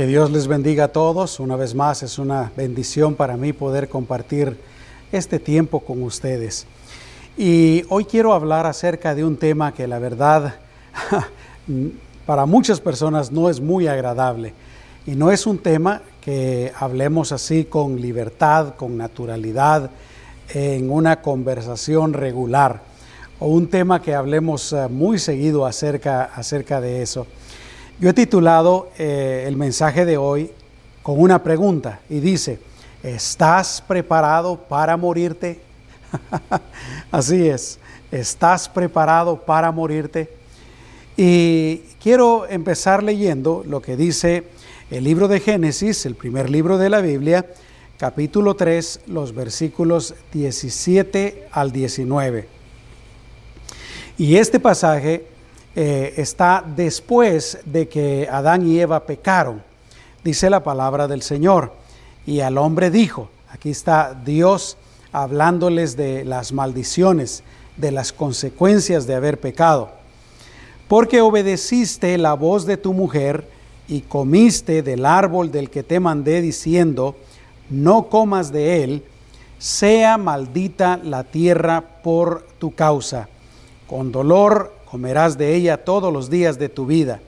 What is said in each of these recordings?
Que Dios les bendiga a todos. Una vez más es una bendición para mí poder compartir este tiempo con ustedes. Y hoy quiero hablar acerca de un tema que la verdad para muchas personas no es muy agradable. Y no es un tema que hablemos así con libertad, con naturalidad, en una conversación regular. O un tema que hablemos eh, muy seguido acerca, acerca de eso. Yo he titulado eh, el mensaje de hoy con una pregunta y dice, ¿estás preparado para morirte? Así es, ¿estás preparado para morirte? Y quiero empezar leyendo lo que dice el libro de Génesis, el primer libro de la Biblia, capítulo 3, los versículos 17 al 19. Y este pasaje eh, está después de que Adán y Eva pecaron, dice la palabra del Señor. Y al hombre dijo, aquí está Dios hablándoles de las maldiciones, de las consecuencias de haber pecado. Porque obedeciste la voz de tu mujer y comiste del árbol del que te mandé diciendo, no comas de él, sea maldita la tierra por tu causa. Con dolor comerás de ella todos los días de tu vida.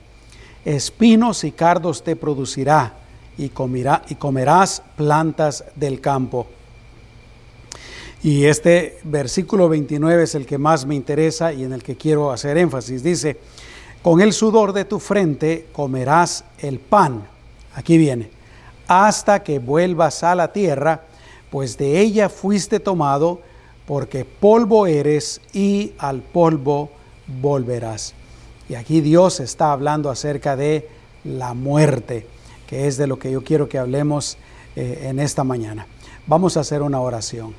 Espinos y cardos te producirá y, y comerás plantas del campo. Y este versículo 29 es el que más me interesa y en el que quiero hacer énfasis. Dice, con el sudor de tu frente comerás el pan. Aquí viene, hasta que vuelvas a la tierra, pues de ella fuiste tomado, porque polvo eres y al polvo volverás. Y aquí Dios está hablando acerca de la muerte, que es de lo que yo quiero que hablemos eh, en esta mañana. Vamos a hacer una oración.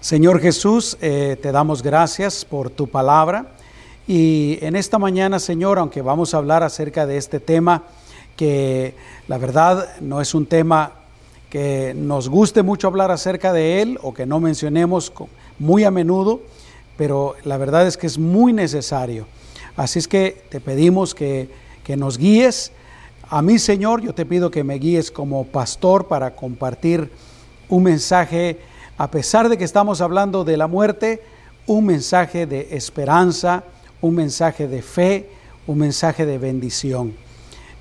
Señor Jesús, eh, te damos gracias por tu palabra. Y en esta mañana, Señor, aunque vamos a hablar acerca de este tema, que la verdad no es un tema que nos guste mucho hablar acerca de él o que no mencionemos muy a menudo, pero la verdad es que es muy necesario. Así es que te pedimos que, nos guíes. A mí, Señor, yo te pido que me guíes como pastor para compartir un mensaje, a pesar de que estamos hablando de la muerte, un mensaje de esperanza, un mensaje de fe, un mensaje de bendición.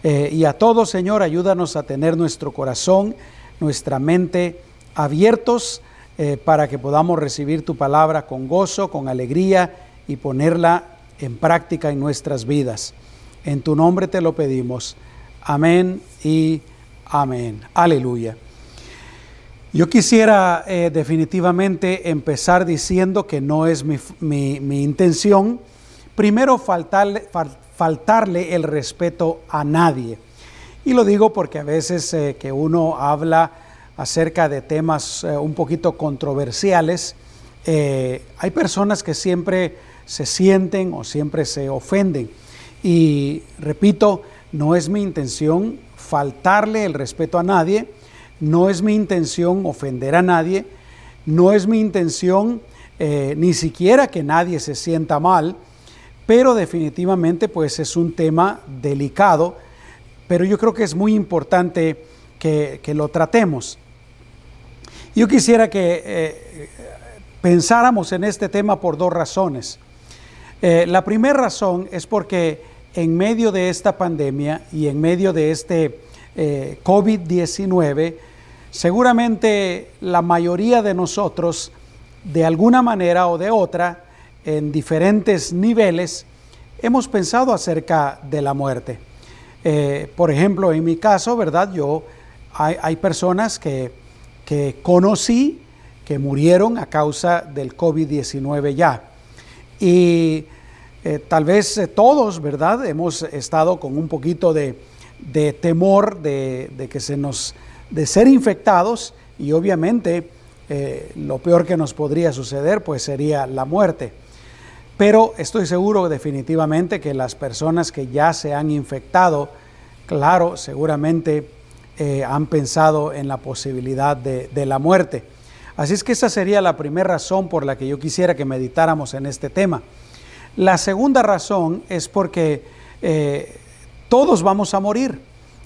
Eh, y a todos, Señor, ayúdanos a tener nuestro corazón, nuestra mente abiertos eh, para que podamos recibir tu palabra con gozo, con alegría y ponerla en práctica en nuestras vidas. En tu nombre te lo pedimos. Amén y amén. Aleluya. Yo quisiera eh, definitivamente empezar diciendo que no es mi, intención, primero faltarle, faltarle, el respeto a nadie. Y lo digo porque a veces eh, que uno habla acerca de temas eh, un poquito controversiales, eh, hay personas que siempre se sienten o siempre se ofenden. Y repito, no es mi intención faltarle el respeto a nadie, no es mi intención ofender a nadie, no es mi intención eh, ni siquiera que nadie se sienta mal, pero definitivamente pues es un tema delicado, pero yo creo que es muy importante que, que lo tratemos. Yo quisiera que eh, pensáramos en este tema por dos razones. Eh, la primera razón es porque en medio de esta pandemia y en medio de este eh, COVID-19, seguramente la mayoría de nosotros, de alguna manera o de otra, en diferentes niveles, hemos pensado acerca de la muerte. por ejemplo, en mi caso, ¿verdad? Yo, hay personas que que conocí que murieron a causa del COVID-19 ya. Y eh, tal vez eh, todos, ¿verdad? Hemos estado con un poquito de, temor de, que se nos, de ser infectados y obviamente eh, lo peor que nos podría suceder pues sería la muerte. Pero estoy seguro definitivamente que las personas que ya se han infectado, claro, seguramente eh, han pensado en la posibilidad de, la muerte. Así es que esa sería la primera razón por la que yo quisiera que meditáramos en este tema. La segunda razón es porque eh, todos vamos a morir.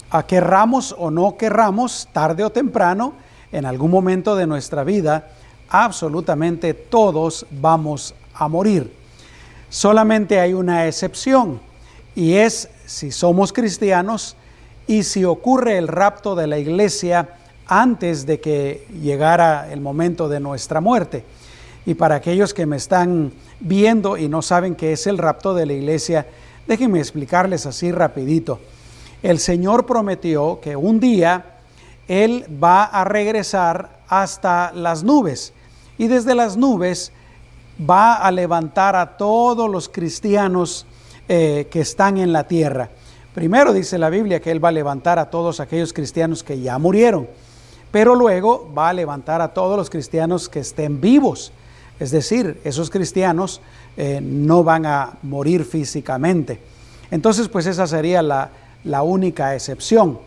a querramos o no querramos, tarde o temprano, en algún momento de nuestra vida, absolutamente todos vamos a morir. Solamente hay una excepción y es si somos cristianos y si ocurre el rapto de la iglesia antes de que llegara el momento de nuestra muerte. Y para aquellos que me están viendo y no saben qué es el rapto de la iglesia, déjenme explicarles así rapidito. El Señor prometió que un día Él va a regresar hasta las nubes y desde las nubes va a levantar a todos los cristianos eh, que están en la tierra. Primero dice la Biblia que Él va a levantar a todos aquellos cristianos que ya murieron, pero luego va a levantar a todos los cristianos que estén vivos. Es decir, esos cristianos eh, no van a morir físicamente. Entonces, pues esa sería la, la única excepción.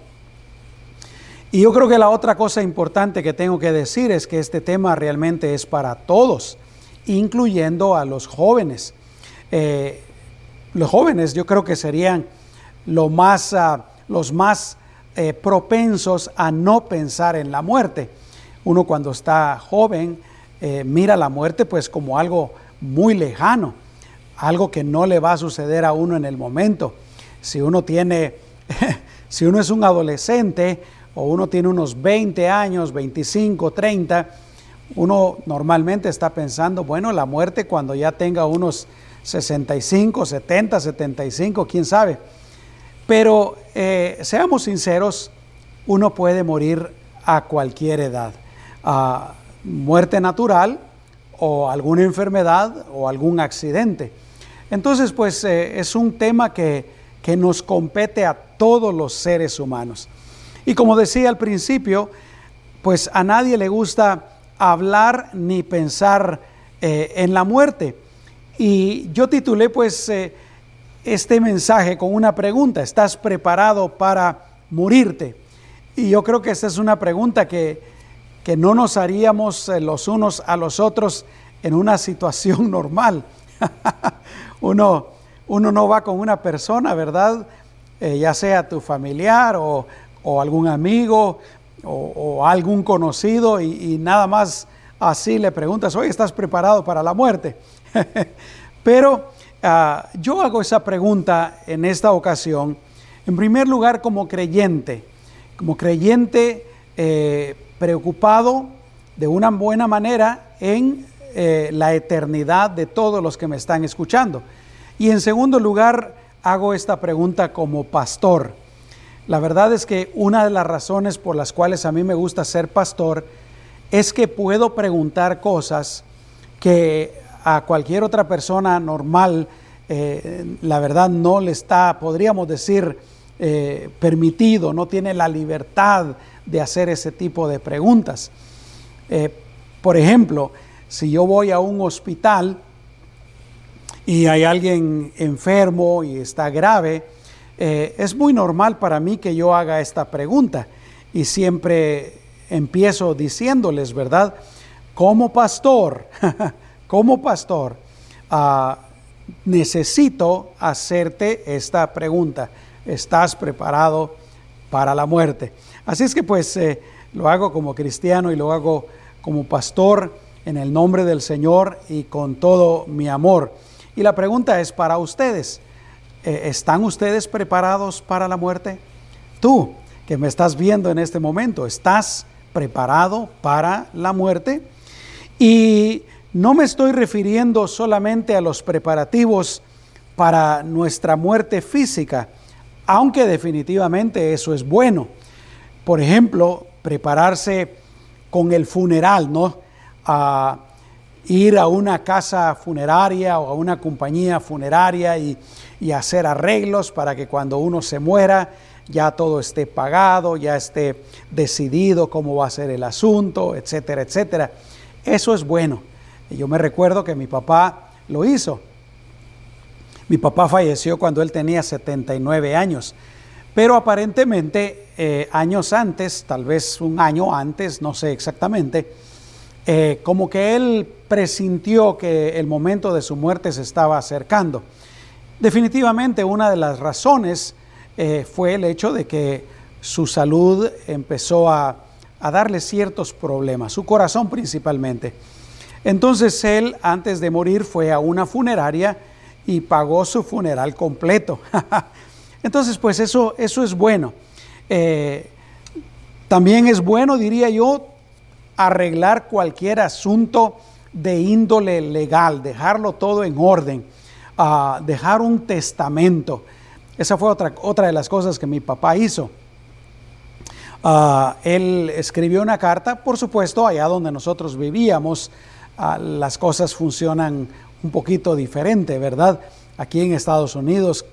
Y yo creo que la otra cosa importante que tengo que decir es que este tema realmente es para todos incluyendo a los jóvenes. Eh, los jóvenes yo creo que serían lo más, ah, los más eh, propensos a no pensar en la muerte. Uno cuando está joven eh, mira la muerte pues como algo muy lejano, algo que no le va a suceder a uno en el momento. Si uno tiene, si uno es un adolescente o uno tiene unos 20 años, 25, 30, uno normalmente está pensando, bueno, la muerte cuando ya tenga unos 65, 70, 75, quién sabe. Pero eh, seamos sinceros, uno puede morir a cualquier edad. a muerte natural o alguna enfermedad o algún accidente. Entonces, pues eh, es un tema que, que nos compete a todos los seres humanos. Y como decía al principio, pues a nadie le gusta hablar ni pensar eh, en la muerte. Y yo titulé pues este mensaje con una pregunta, ¿estás preparado para morirte? Y yo creo que esta es una pregunta que, que no nos haríamos eh, los unos a los otros en una situación normal. uno, uno no va con una persona, ¿verdad? ya sea tu familiar o, o algún amigo o, algún conocido y, nada más así le preguntas, oye, ¿estás preparado para la muerte? Pero ah, yo hago esa pregunta en esta ocasión, en primer lugar como creyente, como creyente eh, preocupado de una buena manera en eh, la eternidad de todos los que me están escuchando. Y en segundo lugar, hago esta pregunta como pastor la verdad es que una de las razones por las cuales a mí me gusta ser pastor es que puedo preguntar cosas que a cualquier otra persona normal, eh, la verdad no le está, podríamos decir, eh, permitido, no tiene la libertad de hacer ese tipo de preguntas. Eh, por ejemplo, si yo voy a un hospital y hay alguien enfermo y está grave, es muy normal para mí que yo haga esta pregunta y siempre empiezo diciéndoles, ¿verdad? Como pastor, como pastor, ah, necesito hacerte esta pregunta. ¿Estás preparado para la muerte? Así es que pues eh, lo hago como cristiano y lo hago como pastor en el nombre del Señor y con todo mi amor. Y la pregunta es para ustedes. Eh, ¿están ustedes preparados para la muerte? Tú que me estás viendo en este momento, ¿estás preparado para la muerte? Y no me estoy refiriendo solamente a los preparativos para nuestra muerte física, aunque definitivamente eso es bueno. Por ejemplo, prepararse con el funeral, ¿no? A ir a una casa funeraria o a una compañía funeraria y y hacer arreglos para que cuando uno se muera ya todo esté pagado, ya esté decidido cómo va a ser el asunto, etcétera, etcétera. Eso es bueno. Y yo me recuerdo que mi papá lo hizo. Mi papá falleció cuando él tenía 79 años, pero aparentemente eh, años antes, tal vez un año antes, no sé exactamente, eh, como que él presintió que el momento de su muerte se estaba acercando. Definitivamente una de las razones eh, fue el hecho de que su salud empezó a, a darle ciertos problemas, su corazón principalmente. Entonces él, antes de morir, fue a una funeraria y pagó su funeral completo. Entonces, pues eso, eso es bueno. Eh, también es bueno, diría yo, arreglar cualquier asunto de índole legal, dejarlo todo en orden, uh, dejar un testamento. Esa fue otra, otra de las cosas que mi papá hizo. Uh, él escribió una carta, por supuesto, allá donde nosotros vivíamos, uh, las cosas funcionan un poquito diferente, ¿verdad? Aquí en Estados Unidos,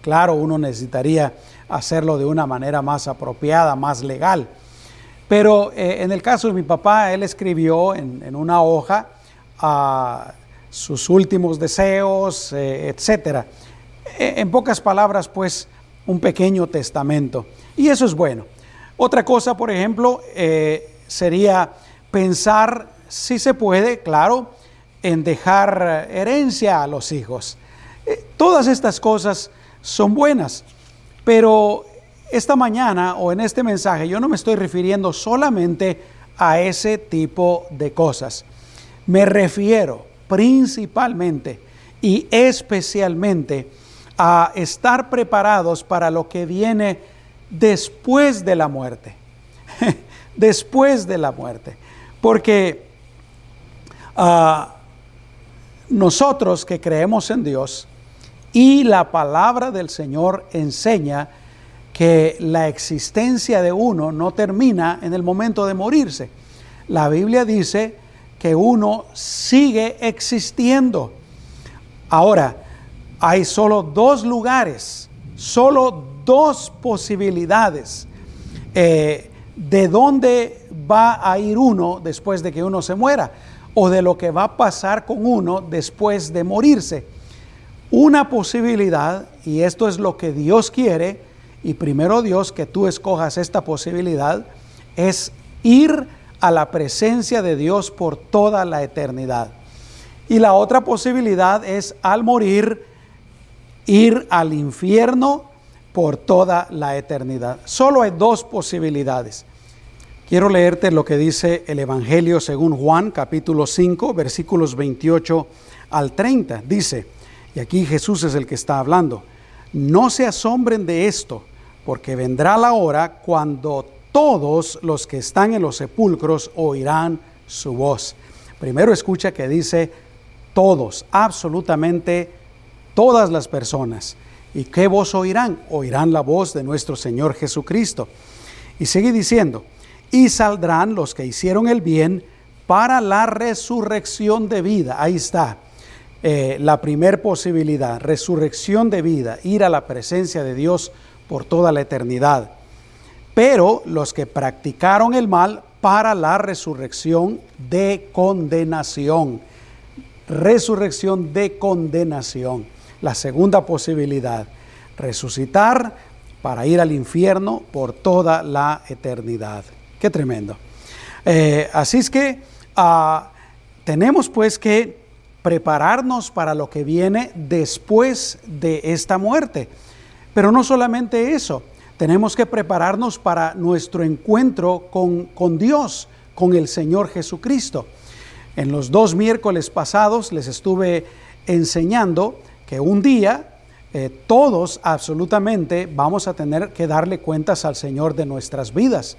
claro, uno necesitaría hacerlo de una manera más apropiada, más legal. Pero eh, en el caso de mi papá, él escribió en, una hoja ah, sus últimos deseos, eh, etc. E, en pocas palabras, pues, un pequeño testamento. Y eso es bueno. Otra cosa, por ejemplo, eh, sería pensar si se puede, claro, en dejar herencia a los hijos. todas estas cosas son buenas, pero esta mañana o en este mensaje yo no me estoy refiriendo solamente a ese tipo de cosas. Me refiero principalmente y especialmente a estar preparados para lo que viene después de la muerte. después de la muerte. Porque ah, nosotros que creemos en Dios y la palabra del Señor enseña que la existencia de uno no termina en el momento de morirse. La Biblia dice que uno sigue existiendo. Ahora, hay solo dos lugares, solo dos posibilidades eh, de dónde va a ir uno después de que uno se muera o de lo que va a pasar con uno después de morirse. Una posibilidad, y esto es lo que Dios quiere, y primero Dios que tú escojas esta posibilidad es ir a la presencia de Dios por toda la eternidad. Y la otra posibilidad es al morir ir al infierno por toda la eternidad. Solo hay dos posibilidades. Quiero leerte lo que dice el Evangelio según Juan capítulo 5 versículos 28 al 30. Dice, y aquí Jesús es el que está hablando, no se asombren de esto porque vendrá la hora cuando todos los que están en los sepulcros oirán su voz. Primero escucha que dice todos, absolutamente todas las personas. ¿Y qué voz oirán? Oirán la voz de nuestro Señor Jesucristo. Y sigue diciendo, y saldrán los que hicieron el bien para la resurrección de vida. Ahí está. Eh, la primer posibilidad, resurrección de vida, ir a la presencia de Dios por toda la eternidad. Pero los que practicaron el mal para la resurrección de condenación. Resurrección de condenación. La segunda posibilidad, resucitar para ir al infierno por toda la eternidad. Qué tremendo. Eh, así es que ah, tenemos pues que prepararnos para lo que viene después de esta muerte. Pero no solamente eso, tenemos que prepararnos para nuestro encuentro con, Dios, con el Señor Jesucristo. En los dos miércoles pasados les estuve enseñando que un día eh, todos absolutamente vamos a tener que darle cuentas al Señor de nuestras vidas.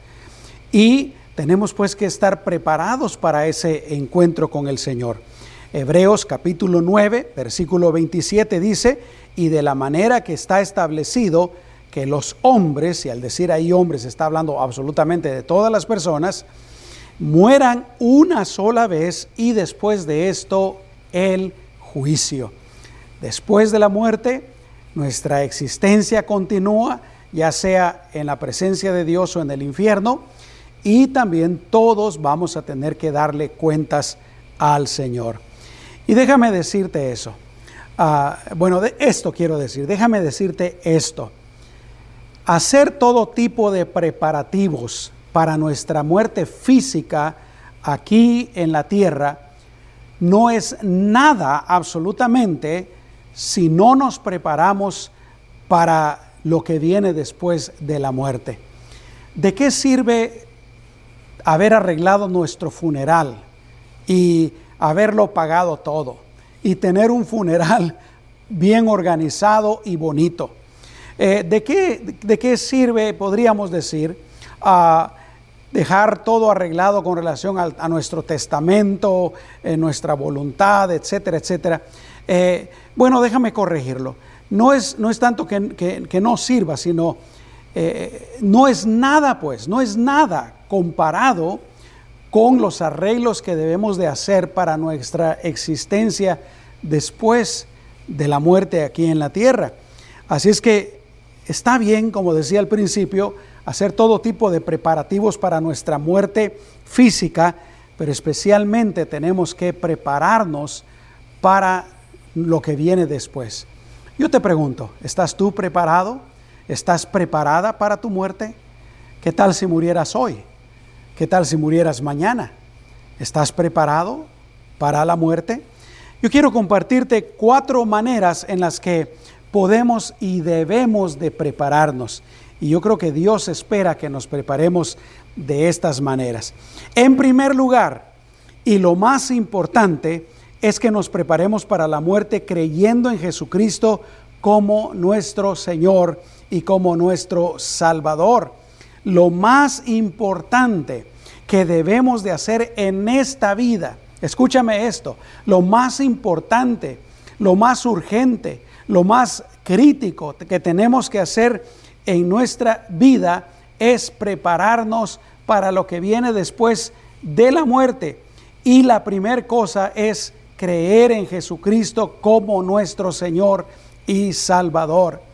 Y tenemos pues que estar preparados para ese encuentro con el Señor. Hebreos capítulo 9, versículo 27 dice, y de la manera que está establecido que los hombres, y al decir ahí hombres está hablando absolutamente de todas las personas, mueran una sola vez y después de esto el juicio. Después de la muerte, nuestra existencia continúa, ya sea en la presencia de Dios o en el infierno, y también todos vamos a tener que darle cuentas al Señor. Y déjame decirte eso. Ah, bueno, de esto quiero decir, déjame decirte esto. Hacer todo tipo de preparativos para nuestra muerte física aquí en la tierra no es nada absolutamente si no nos preparamos para lo que viene después de la muerte. ¿de qué sirve haber arreglado nuestro funeral y haberlo pagado todo y tener un funeral bien organizado y bonito? Eh, ¿de, qué, ¿De qué sirve, podríamos decir, a dejar todo arreglado con relación a, nuestro testamento, eh, nuestra voluntad, etcétera, etcétera? Eh, bueno, déjame corregirlo. No es, no es tanto que, no sirva, sino eh, no es nada, pues, no es nada comparado con los arreglos que debemos de hacer para nuestra existencia después de la muerte aquí en la tierra. Así es que está bien, como decía al principio, hacer todo tipo de preparativos para nuestra muerte física, pero especialmente tenemos que prepararnos para lo que viene después. Yo te pregunto, ¿estás tú preparado? ¿Estás preparada para tu muerte? ¿Qué tal si murieras hoy? ¿Qué tal si murieras mañana? ¿Estás preparado para la muerte? Yo quiero compartirte cuatro maneras en las que podemos y debemos de prepararnos. Y yo creo que Dios espera que nos preparemos de estas maneras. En primer lugar, y lo más importante, es que nos preparemos para la muerte creyendo en Jesucristo como nuestro Señor y como nuestro Salvador. Lo más importante que debemos de hacer en esta vida, escúchame esto, lo más importante, lo más urgente, lo más crítico que tenemos que hacer en nuestra vida es prepararnos para lo que viene después de la muerte. Y la primera cosa es creer en Jesucristo como nuestro Señor y Salvador.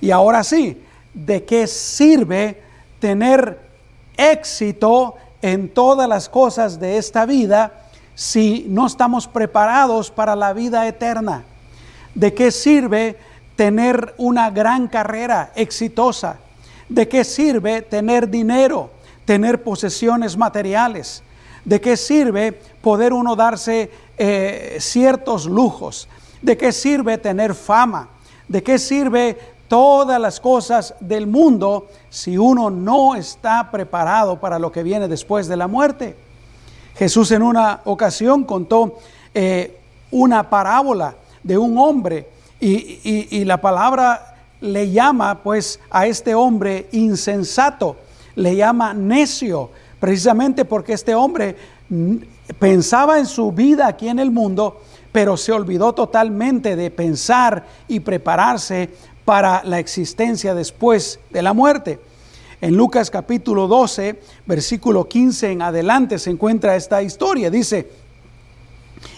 Y ahora sí, ¿de qué sirve tener éxito en todas las cosas de esta vida si no estamos preparados para la vida eterna? ¿De qué sirve tener una gran carrera exitosa? ¿De qué sirve tener dinero, tener posesiones materiales? ¿De qué sirve poder uno darse eh, ciertos lujos? ¿De qué sirve tener fama? ¿De qué sirve todas las cosas del mundo si uno no está preparado para lo que viene después de la muerte? Jesús en una ocasión contó eh, una parábola de un hombre y, y la palabra le llama pues a este hombre insensato, le llama necio, precisamente porque este hombre pensaba en su vida aquí en el mundo, pero se olvidó totalmente de pensar y prepararse para la existencia después de la muerte. En Lucas capítulo 12, versículo 15 en adelante se encuentra esta historia. Dice,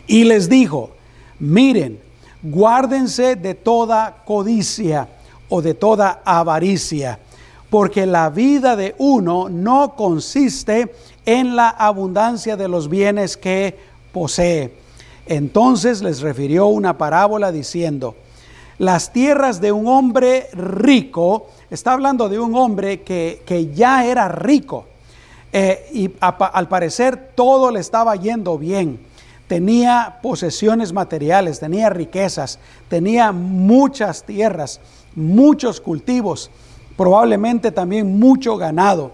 y les dijo, miren, guárdense de toda codicia o de toda avaricia porque la vida de uno no consiste en la abundancia de los bienes que posee. Entonces les refirió una parábola diciendo, las tierras de un hombre rico, está hablando de un hombre que, ya era rico, eh, y al parecer todo le estaba yendo bien. Tenía posesiones materiales, tenía riquezas, tenía muchas tierras, muchos cultivos probablemente también mucho ganado.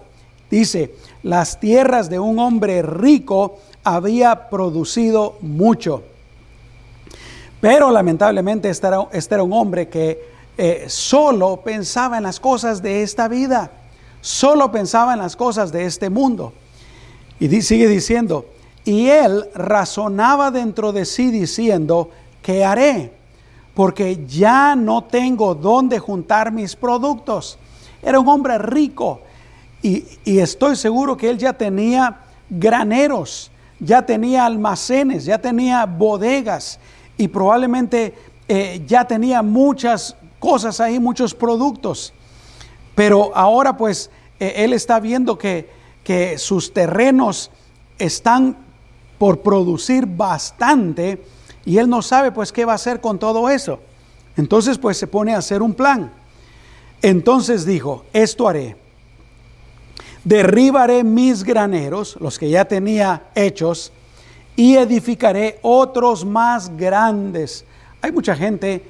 Dice, las tierras de un hombre rico había producido mucho. Pero lamentablemente este era, este era un hombre que eh, solo pensaba en las cosas de esta vida, solo pensaba en las cosas de este mundo. Y sigue diciendo, y él razonaba dentro de sí diciendo, ¿qué haré? Porque ya no tengo dónde juntar mis productos. Era un hombre rico y, estoy seguro que él ya tenía graneros, ya tenía almacenes, ya tenía bodegas y probablemente eh, ya tenía muchas cosas ahí, muchos productos. Pero ahora pues eh, él está viendo que, que sus terrenos están por producir bastante y él no sabe pues qué va a hacer con todo eso. Entonces pues se pone a hacer un plan. Entonces dijo, esto haré. Derribaré mis graneros, los que ya tenía hechos, y edificaré otros más grandes. Hay mucha gente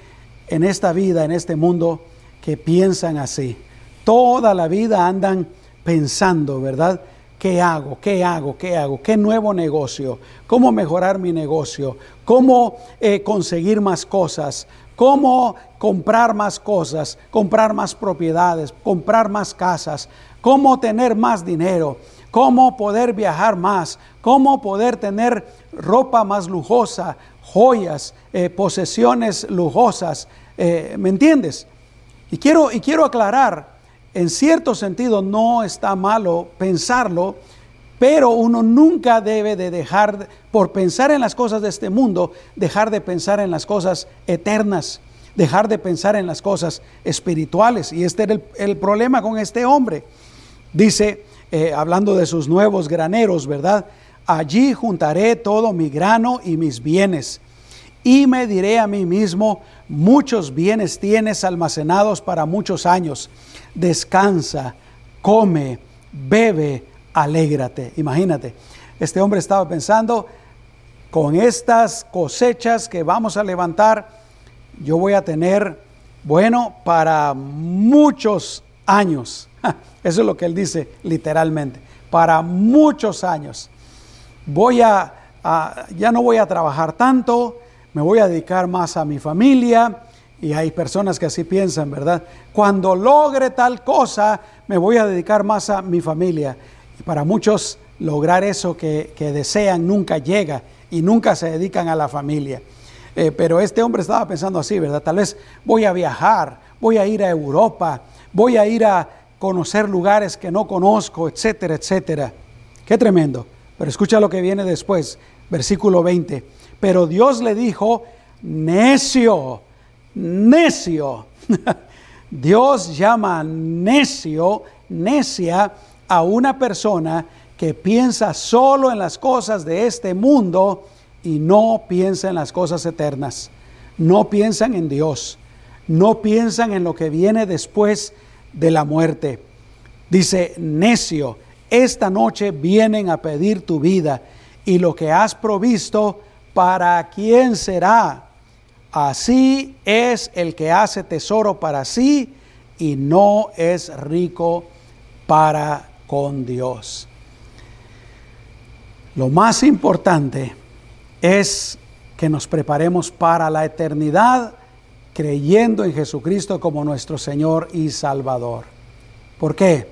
en esta vida, en este mundo, que piensan así. Toda la vida andan pensando, ¿verdad? ¿Qué hago? ¿Qué hago? ¿Qué hago? ¿Qué nuevo negocio? ¿Cómo mejorar mi negocio? ¿Cómo eh, conseguir más cosas? ¿Cómo comprar más cosas? ¿Comprar más propiedades? ¿Comprar más casas? ¿Cómo tener más dinero? ¿Cómo poder viajar más? ¿Cómo poder tener ropa más lujosa? Joyas, eh, posesiones lujosas. Eh, ¿Me entiendes? Y quiero, y quiero aclarar en cierto sentido no está malo pensarlo, pero uno nunca debe de dejar, por pensar en las cosas de este mundo, dejar de pensar en las cosas eternas, dejar de pensar en las cosas espirituales. Y este era el, problema con este hombre. Dice, eh, hablando de sus nuevos graneros, ¿verdad? Allí juntaré todo mi grano y mis bienes. Y me diré a mí mismo, muchos bienes tienes almacenados para muchos años descansa, come, bebe, alégrate. Imagínate, este hombre estaba pensando, con estas cosechas que vamos a levantar, yo voy a tener, bueno, para muchos años. Eso es lo que él dice literalmente, para muchos años. Voy a, ya no voy a trabajar tanto, me voy a dedicar más a mi familia, y hay personas que así piensan, ¿verdad? Cuando logre tal cosa, me voy a dedicar más a mi familia. Y para muchos, lograr eso que, desean nunca llega y nunca se dedican a la familia. Eh, pero este hombre estaba pensando así, ¿verdad? Tal vez voy a viajar, voy a ir a Europa, voy a ir a conocer lugares que no conozco, etcétera, etcétera. Qué tremendo. Pero escucha lo que viene después, versículo 20. Pero Dios le dijo, necio necio. Dios llama necio, necia a una persona que piensa solo en las cosas de este mundo y no piensa en las cosas eternas. No piensan en Dios. No piensan en lo que viene después de la muerte. Dice, necio, esta noche vienen a pedir tu vida y lo que has provisto, ¿para quién será? Así es el que hace tesoro para sí y no es rico para con Dios. Lo más importante es que nos preparemos para la eternidad creyendo en Jesucristo como nuestro Señor y Salvador. ¿Por qué?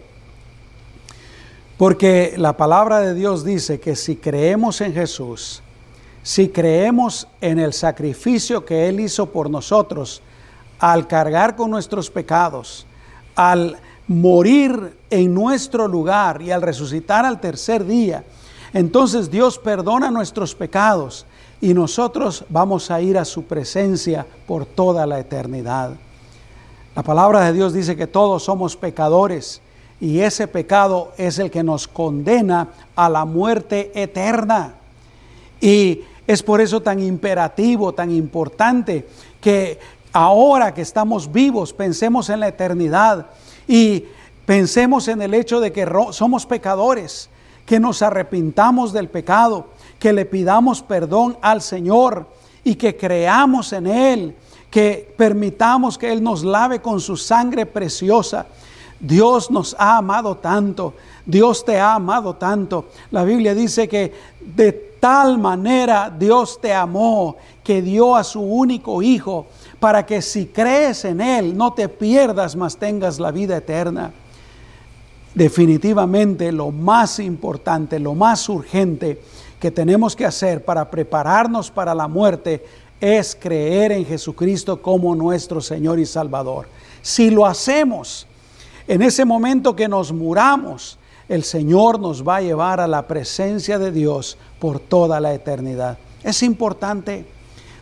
Porque la palabra de Dios dice que si creemos en Jesús, si creemos en el sacrificio que Él hizo por nosotros, al cargar con nuestros pecados, al morir en nuestro lugar y al resucitar al tercer día, entonces Dios perdona nuestros pecados y nosotros vamos a ir a su presencia por toda la eternidad. La palabra de Dios dice que todos somos pecadores y ese pecado es el que nos condena a la muerte eterna. Y es por eso tan imperativo, tan importante que ahora que estamos vivos pensemos en la eternidad y pensemos en el hecho de que somos pecadores, que nos arrepintamos del pecado, que le pidamos perdón al Señor y que creamos en Él, que permitamos que Él nos lave con su sangre preciosa. Dios nos ha amado tanto, Dios te ha amado tanto. La Biblia dice que de tal manera Dios te amó que dio a su único Hijo para que si crees en Él no te pierdas, mas tengas la vida eterna. Definitivamente lo más importante, lo más urgente que tenemos que hacer para prepararnos para la muerte es creer en Jesucristo como nuestro Señor y Salvador. Si lo hacemos, en ese momento que nos muramos, el Señor nos va a llevar a la presencia de Dios por toda la eternidad. Es importante.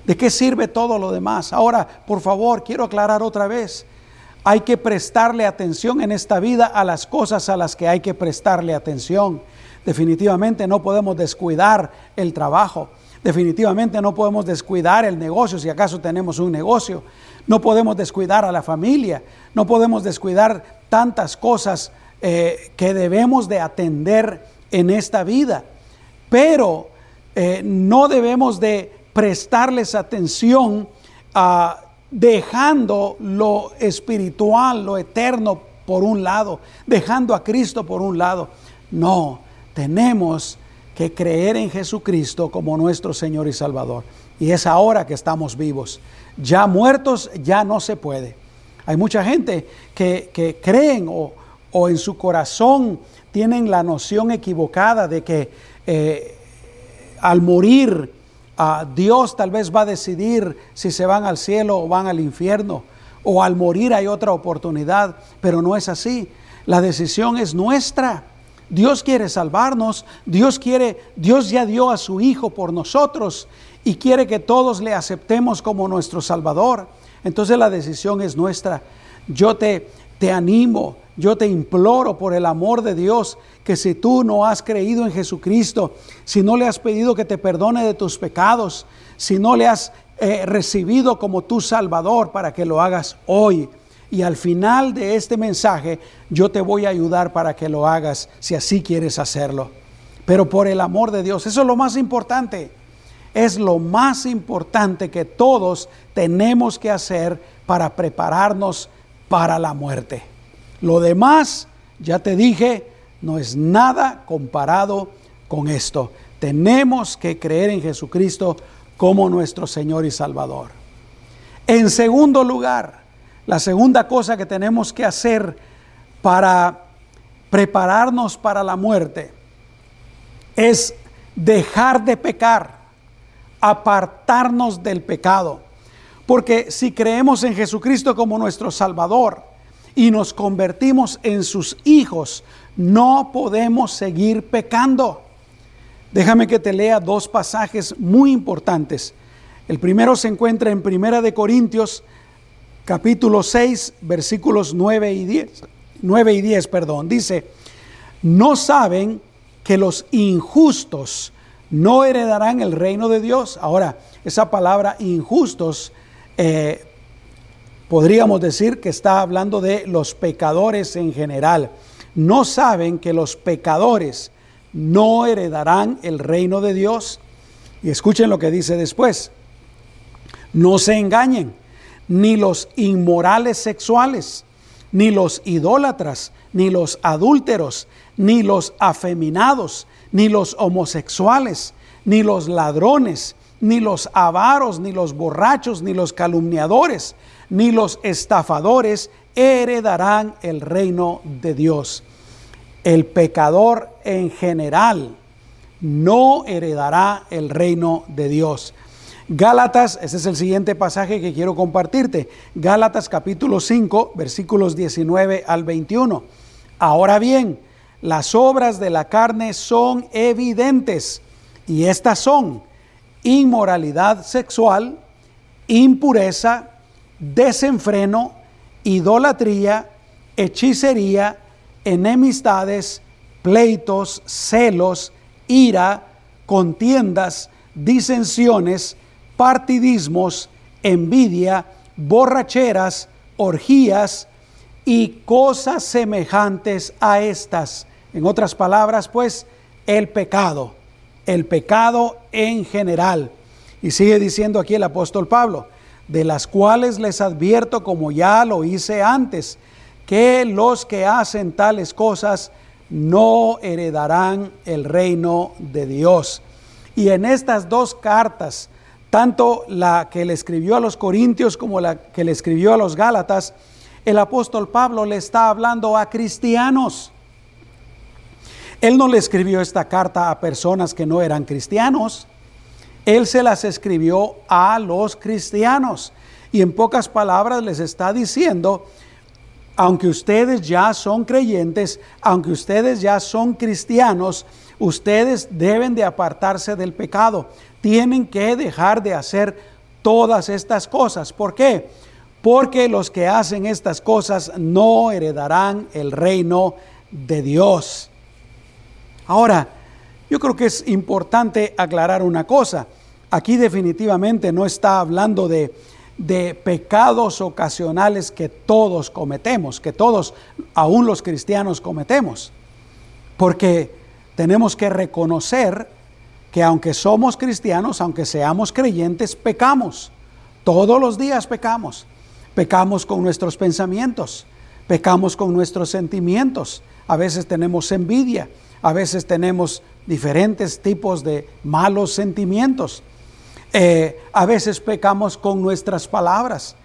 ¿De qué sirve todo lo demás? Ahora, por favor, quiero aclarar otra vez. Hay que prestarle atención en esta vida a las cosas a las que hay que prestarle atención. Definitivamente no podemos descuidar el trabajo. Definitivamente no podemos descuidar el negocio si acaso tenemos un negocio. No podemos descuidar a la familia. No podemos descuidar tantas cosas eh, que debemos de atender en esta vida pero eh, no debemos de prestarles atención a dejando lo espiritual, lo eterno por un lado, dejando a Cristo por un lado. No, tenemos que creer en Jesucristo como nuestro Señor y Salvador. Y es ahora que estamos vivos. Ya muertos ya no se puede. Hay mucha gente que, creen o, o, en su corazón tienen la noción equivocada de que eh, al morir ah, Dios tal vez va a decidir si se van al cielo o van al infierno. O al morir hay otra oportunidad, pero no es así. La decisión es nuestra. Dios quiere salvarnos, Dios quiere, Dios ya dio a su Hijo por nosotros y quiere que todos le aceptemos como nuestro Salvador. Entonces la decisión es nuestra. Yo te, te animo, yo te imploro por el amor de Dios que si tú no has creído en Jesucristo, si no le has pedido que te perdone de tus pecados, si no le has eh, recibido como tu Salvador para que lo hagas hoy. Y al final de este mensaje yo te voy a ayudar para que lo hagas si así quieres hacerlo. Pero por el amor de Dios, eso es lo más importante. Es lo más importante que todos tenemos que hacer para prepararnos para la muerte. Lo demás, ya te dije, no es nada comparado con esto. Tenemos que creer en Jesucristo como nuestro Señor y Salvador. En segundo lugar, la segunda cosa que tenemos que hacer para prepararnos para la muerte es dejar de pecar, apartarnos del pecado. Porque si creemos en Jesucristo como nuestro Salvador y nos convertimos en sus hijos, no podemos seguir pecando. Déjame que te lea dos pasajes muy importantes. El primero se encuentra en Primera de Corintios capítulo 6, versículos 9 y 10. 9 y 10, perdón. Dice, "No saben que los injustos no heredarán el reino de Dios." Ahora, esa palabra injustos eh, podríamos decir que está hablando de los pecadores en general. No saben que los pecadores no heredarán el reino de Dios. Y escuchen lo que dice después. No se engañen, ni los inmorales sexuales, ni los idólatras, ni los adúlteros, ni los afeminados, ni los homosexuales, ni los ladrones, ni los avaros, ni los borrachos, ni los calumniadores, ni los estafadores heredarán el reino de Dios. El pecador en general no heredará el reino de Dios. Gálatas, ese es el siguiente pasaje que quiero compartirte. Gálatas capítulo 5, versículos 19 al 21. Ahora bien, las obras de la carne son evidentes y estas son inmoralidad sexual, impureza, desenfreno, idolatría, hechicería, enemistades, pleitos, celos, ira, contiendas, disensiones, partidismos, envidia, borracheras, orgías y cosas semejantes a estas. En otras palabras, pues, el pecado el pecado en general. Y sigue diciendo aquí el apóstol Pablo, de las cuales les advierto, como ya lo hice antes, que los que hacen tales cosas no heredarán el reino de Dios. Y en estas dos cartas, tanto la que le escribió a los Corintios como la que le escribió a los Gálatas, el apóstol Pablo le está hablando a cristianos. Él no le escribió esta carta a personas que no eran cristianos. Él se las escribió a los cristianos. Y en pocas palabras les está diciendo, aunque ustedes ya son creyentes, aunque ustedes ya son cristianos, ustedes deben de apartarse del pecado. Tienen que dejar de hacer todas estas cosas. ¿Por qué? Porque los que hacen estas cosas no heredarán el reino de Dios. Ahora, yo creo que es importante aclarar una cosa. Aquí definitivamente no está hablando de, pecados ocasionales que todos cometemos, que todos, aún los cristianos, cometemos. Porque tenemos que reconocer que aunque somos cristianos, aunque seamos creyentes, pecamos. Todos los días pecamos. Pecamos con nuestros pensamientos, Pecamos con nuestros sentimientos. A veces tenemos envidia, a veces tenemos diferentes tipos de malos sentimientos. Eh, a veces pecamos con nuestras palabras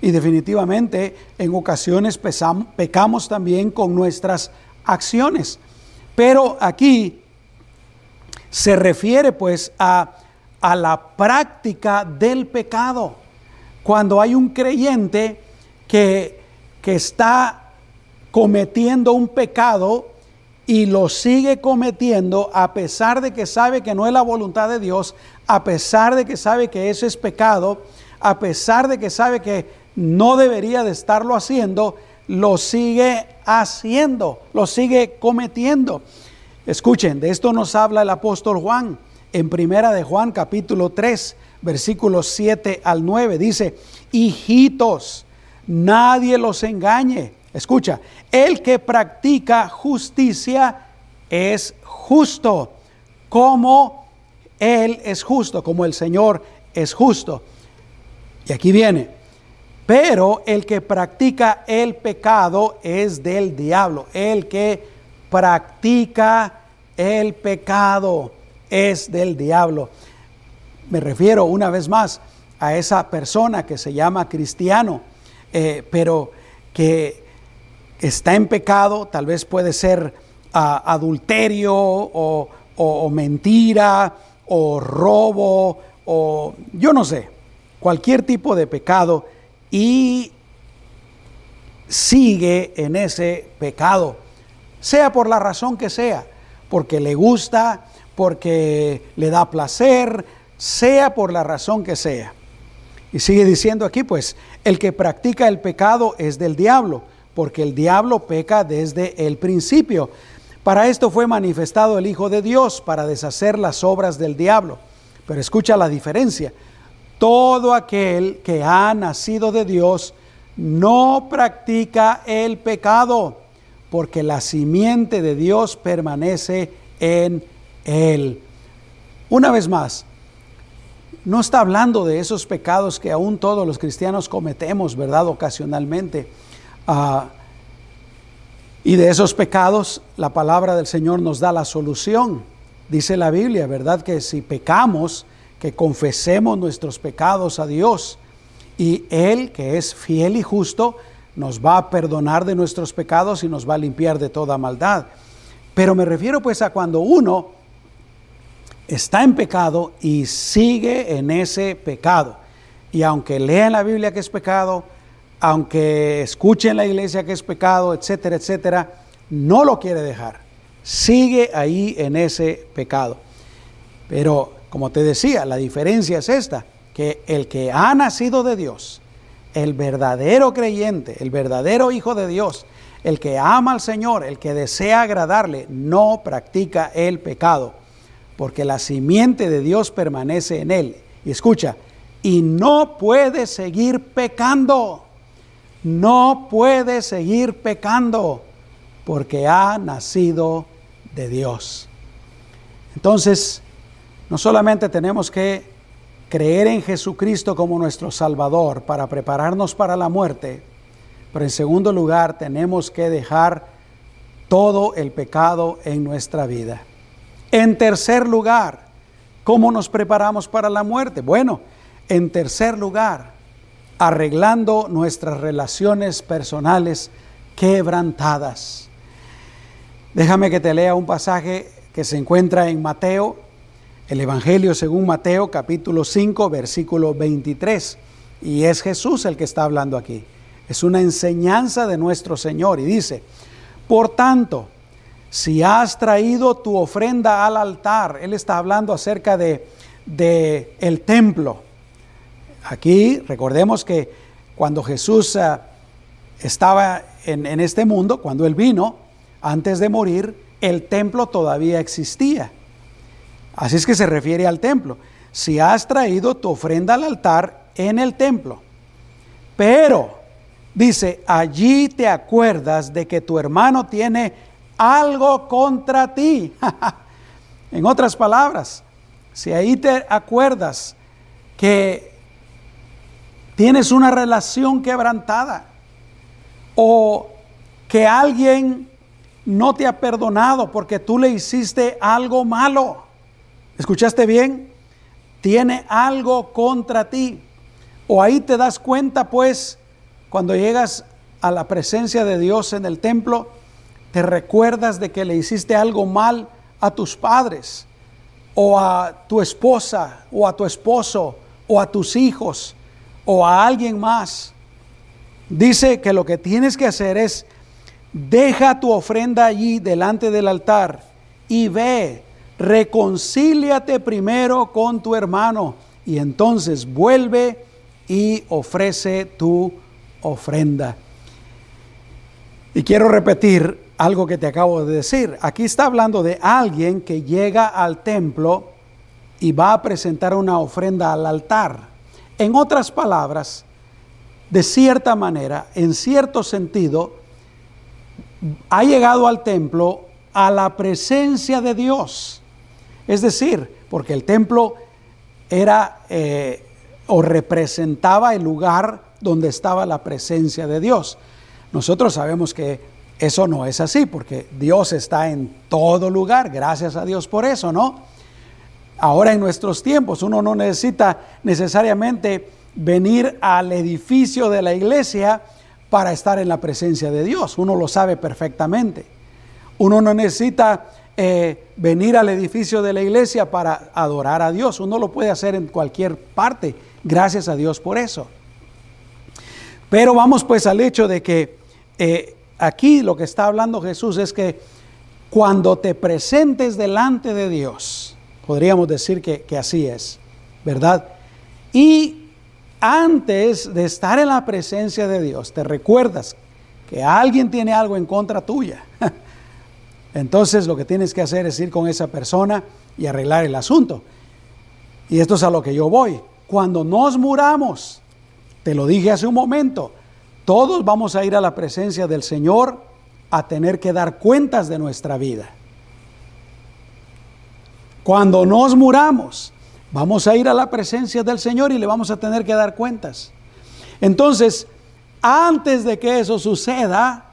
y definitivamente en ocasiones pecamos también con nuestras acciones. Pero aquí se refiere pues a, la práctica del pecado. Cuando hay un creyente que, que está cometiendo un pecado y lo sigue cometiendo a pesar de que sabe que no es la voluntad de Dios, a pesar de que sabe que eso es pecado, a pesar de que sabe que no debería de estarlo haciendo, lo sigue haciendo, lo sigue cometiendo. Escuchen, de esto nos habla el apóstol Juan en Primera de Juan capítulo 3, versículos 7 al 9. Dice, hijitos, nadie los engañe. Escucha, el que practica justicia es justo, como Él es justo, como el Señor es justo. Y aquí viene, pero el que practica el pecado es del diablo. El que practica el pecado es del diablo. Me refiero una vez más a esa persona que se llama cristiano, eh, pero que está en pecado, tal vez puede ser ah, adulterio o, o mentira o robo o yo no sé, cualquier tipo de pecado y sigue en ese pecado, sea por la razón que sea, porque le gusta, porque le da placer, sea por la razón que sea. Y sigue diciendo aquí, pues, el que practica el pecado es del diablo, porque el diablo peca desde el principio. Para esto fue manifestado el Hijo de Dios, para deshacer las obras del diablo. Pero escucha la diferencia. Todo aquel que ha nacido de Dios no practica el pecado, porque la simiente de Dios permanece en él. Una vez más, no está hablando de esos pecados que aún todos los cristianos cometemos, ¿verdad? Ocasionalmente Ah, y de esos pecados la palabra del Señor nos da la solución. Dice la Biblia, ¿verdad? Que si pecamos, que confesemos nuestros pecados a Dios. Y Él, que es fiel y justo, nos va a perdonar de nuestros pecados y nos va a limpiar de toda maldad. Pero me refiero pues a cuando uno está en pecado y sigue en ese pecado. Y aunque lea en la Biblia que es pecado, aunque escuche en la iglesia que es pecado, etcétera, etcétera, no lo quiere dejar. Sigue ahí en ese pecado. Pero, como te decía, la diferencia es esta, que el que ha nacido de Dios, el verdadero creyente, el verdadero hijo de Dios, el que ama al Señor, el que desea agradarle, no practica el pecado, porque la simiente de Dios permanece en él. Y escucha, y no puede seguir pecando no puede seguir pecando porque ha nacido de Dios. Entonces, no solamente tenemos que creer en Jesucristo como nuestro Salvador para prepararnos para la muerte, pero en segundo lugar tenemos que dejar todo el pecado en nuestra vida. En tercer lugar, ¿cómo nos preparamos para la muerte? Bueno, en tercer lugar, arreglando nuestras relaciones personales quebrantadas. Déjame que te lea un pasaje que se encuentra en Mateo, el Evangelio según Mateo capítulo 5 versículo 23. Y es Jesús el que está hablando aquí. Es una enseñanza de nuestro Señor y dice, por tanto, si has traído tu ofrenda al altar, Él está hablando acerca de, de el templo, Aquí recordemos que cuando Jesús eh, estaba en, en este mundo, cuando Él vino, antes de morir, el templo todavía existía. Así es que se refiere al templo. Si has traído tu ofrenda al altar en el templo, pero dice, allí te acuerdas de que tu hermano tiene algo contra ti. en otras palabras, si ahí te acuerdas que tienes una relación quebrantada o que alguien no te ha perdonado porque tú le hiciste algo malo. ¿Escuchaste bien? Tiene algo contra ti. O ahí te das cuenta, pues, cuando llegas a la presencia de Dios en el templo, te recuerdas de que le hiciste algo mal a tus padres, o a tu esposa, o a tu esposo, o a tus hijos, o a alguien más. Dice que lo que tienes que hacer es deja tu ofrenda allí delante del altar y ve, reconcíliate primero con tu hermano y entonces vuelve y ofrece tu ofrenda. Y quiero repetir algo que te acabo de decir. Aquí está hablando de alguien que llega al templo y va a presentar una ofrenda al altar. En otras palabras, de cierta manera, en cierto sentido, ha llegado al templo a la presencia de Dios. Es decir, porque el templo era eh, o representaba el lugar donde estaba la presencia de Dios. Nosotros sabemos que eso no es así, porque Dios está en todo lugar, gracias a Dios por eso, ¿no? Ahora en nuestros tiempos uno no necesita necesariamente venir al edificio de la iglesia para estar en la presencia de Dios, uno lo sabe perfectamente. Uno no necesita eh, venir al edificio de la iglesia para adorar a Dios, uno lo puede hacer en cualquier parte, gracias a Dios por eso. Pero vamos pues al hecho de que eh, aquí lo que está hablando Jesús es que cuando te presentes delante de Dios, podríamos decir que, que así es, ¿verdad? Y antes de estar en la presencia de Dios, te recuerdas que alguien tiene algo en contra tuya. Entonces lo que tienes que hacer es ir con esa persona y arreglar el asunto. Y esto es a lo que yo voy. Cuando nos muramos, te lo dije hace un momento, todos vamos a ir a la presencia del Señor a tener que dar cuentas de nuestra vida. Cuando nos muramos, vamos a ir a la presencia del Señor y le vamos a tener que dar cuentas. Entonces, antes de que eso suceda,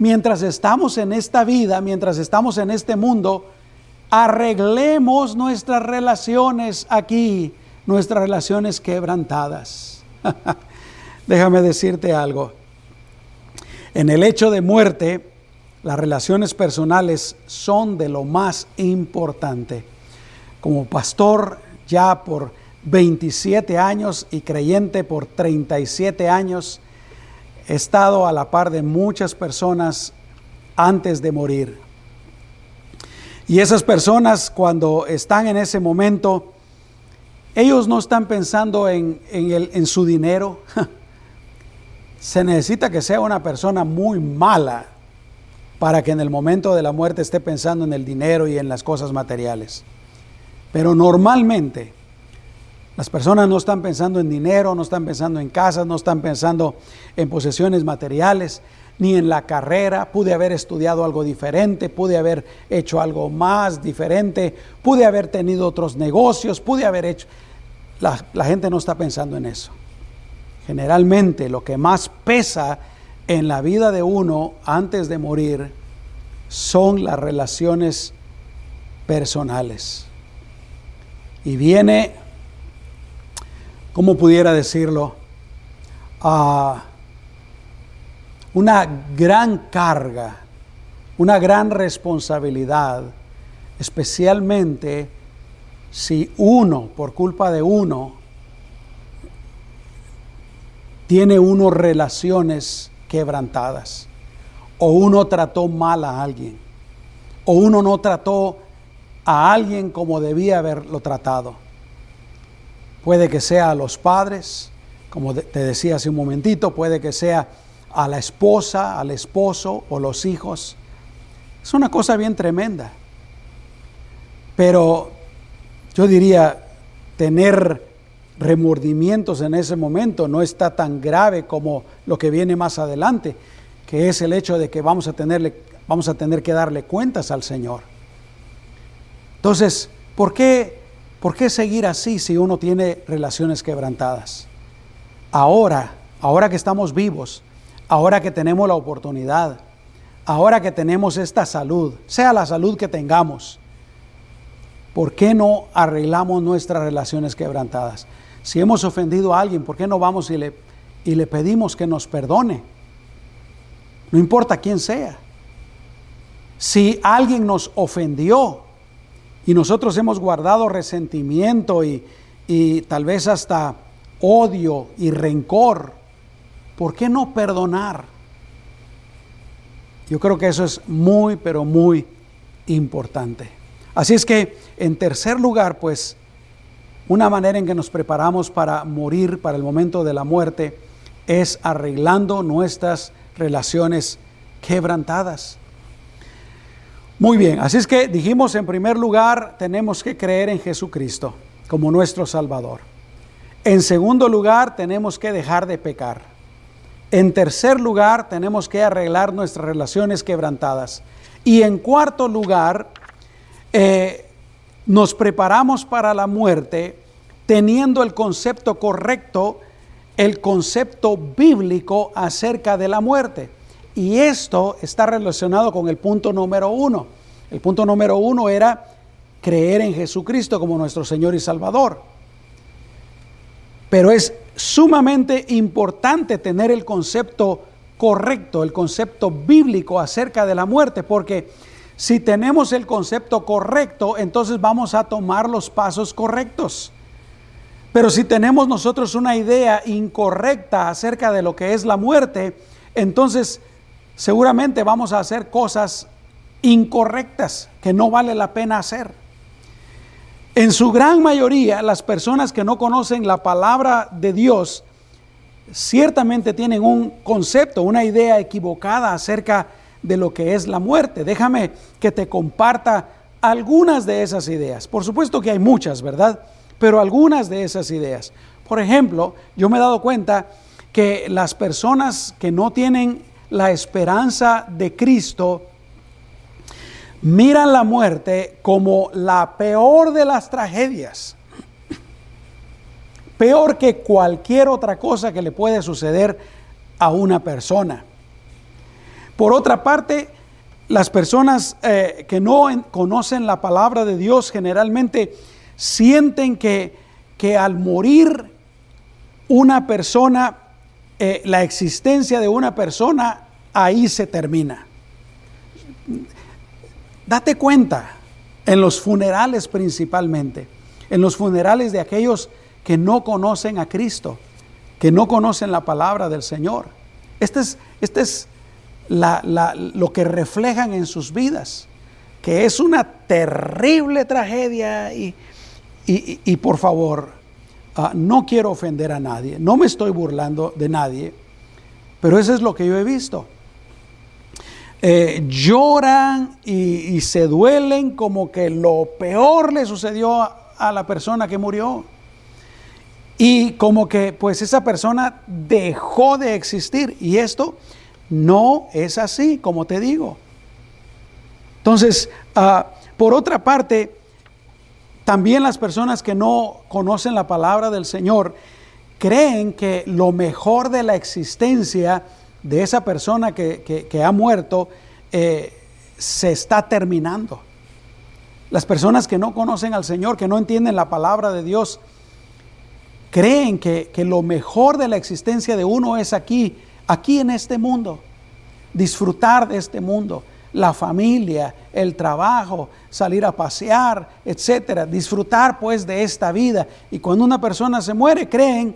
mientras estamos en esta vida, mientras estamos en este mundo, arreglemos nuestras relaciones aquí, nuestras relaciones quebrantadas. Déjame decirte algo. En el hecho de muerte, las relaciones personales son de lo más importante. Como pastor ya por 27 años y creyente por 37 años, estado a la par de muchas personas antes de morir. Y esas personas cuando están en ese momento, ellos no están pensando en, en su dinero, se necesita que sea una persona muy mala para que en el momento de la muerte esté pensando en el dinero y en las cosas materiales. Pero normalmente las personas no están pensando en dinero, no están pensando en casas, no están pensando en posesiones materiales, ni en la carrera. Pude haber estudiado algo diferente, pude haber hecho algo más diferente, pude haber tenido otros negocios, pude haber hecho... La, gente no está pensando en eso. Generalmente lo que más pesa en la vida de uno antes de morir son las relaciones personales. Y viene, ¿cómo pudiera decirlo? a una gran carga, una gran responsabilidad, especialmente si uno, por culpa de uno, tiene uno relaciones quebrantadas, o uno trató mal a alguien, o uno no trató a alguien como debía haberlo tratado. Puede que sea a los padres, como te decía hace un momentito, puede que sea a la esposa, al esposo o los hijos. Es una cosa bien tremenda. Pero yo diría, tener remordimientos en ese momento no está tan grave como lo que viene más adelante, que es el hecho de que vamos a, vamos a tener que darle cuentas al Señor. Entonces, ¿por qué, ¿por qué seguir así si uno tiene relaciones quebrantadas? Ahora, ahora que estamos vivos, ahora que tenemos la oportunidad, ahora que tenemos esta salud, sea la salud que tengamos, ¿por qué no arreglamos nuestras relaciones quebrantadas? Si hemos ofendido a alguien, ¿por qué no vamos y le, y le pedimos que nos perdone? No importa quién sea. Si alguien nos ofendió y nosotros hemos guardado resentimiento y, y tal vez hasta odio y rencor, ¿por qué no perdonar? Yo creo que eso es muy, pero muy importante. Así es que, en tercer lugar, pues, una manera en que nos preparamos para morir, para el momento de la muerte, es arreglando nuestras relaciones quebrantadas. Muy bien, así es que dijimos en primer lugar, tenemos que creer en Jesucristo como nuestro Salvador. En segundo lugar, tenemos que dejar de pecar. En tercer lugar, tenemos que arreglar nuestras relaciones quebrantadas. Y en cuarto lugar, eh, nos preparamos para la muerte teniendo el concepto correcto, el concepto bíblico acerca de la muerte. Y esto está relacionado con el punto número uno. El punto número uno era creer en Jesucristo como nuestro Señor y Salvador. Pero es sumamente importante tener el concepto correcto, el concepto bíblico acerca de la muerte, porque si tenemos el concepto correcto, entonces vamos a tomar los pasos correctos. Pero si tenemos nosotros una idea incorrecta acerca de lo que es la muerte, entonces seguramente vamos a hacer cosas incorrectas que no vale la pena hacer. En su gran mayoría, las personas que no conocen la palabra de Dios ciertamente tienen un concepto, una idea equivocada acerca de lo que es la muerte. Déjame que te comparta algunas de esas ideas. Por supuesto que hay muchas, ¿verdad? Pero algunas de esas ideas. Por ejemplo, yo me he dado cuenta que las personas que no tienen la esperanza de Cristo miran la muerte como la peor de las tragedias. Peor que cualquier otra cosa que le puede suceder a una persona. Por otra parte, las personas eh, que no conocen la palabra de Dios generalmente sienten que, que al morir una persona, eh, la existencia de una persona ahí se termina. Date cuenta, en los funerales principalmente, en los funerales de aquellos que no conocen a Cristo, que no conocen la palabra del Señor. Este es, este es lo que reflejan en sus vidas, que es una terrible tragedia y, y, por favor, ah, no quiero ofender a nadie, no me estoy burlando de nadie, pero eso es lo que yo he visto. Eh, lloran y, se duelen como que lo peor le sucedió a, la persona que murió. Y como que pues esa persona dejó de existir. Y esto no es así, como te digo. Entonces, ah, por otra parte, también las personas que no conocen la palabra del Señor creen que lo mejor de la existencia de esa persona que, ha muerto eh, se está terminando. Las personas que no conocen al Señor, que no entienden la palabra de Dios, creen que, que lo mejor de la existencia de uno es aquí, aquí en este mundo. Disfrutar de este mundo, la familia, el trabajo, salir a pasear, etcétera. Disfrutar pues de esta vida. Y cuando una persona se muere, creen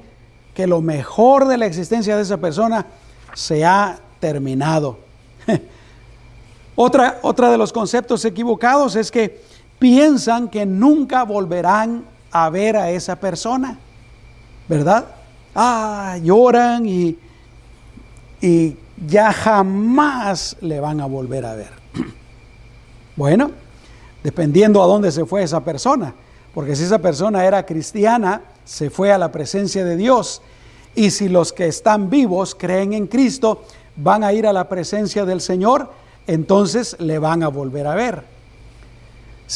que lo mejor de la existencia de esa persona se ha terminado. otra, otra de los conceptos equivocados es que piensan que nunca volverán a ver a esa persona, ¿verdad? Ah, lloran y, y ya jamás le van a volver a ver. bueno, dependiendo a dónde se fue esa persona, porque si esa persona era cristiana, se fue a la presencia de Dios y si los que están vivos creen en Cristo, van a ir a la presencia del Señor, entonces le van a volver a ver.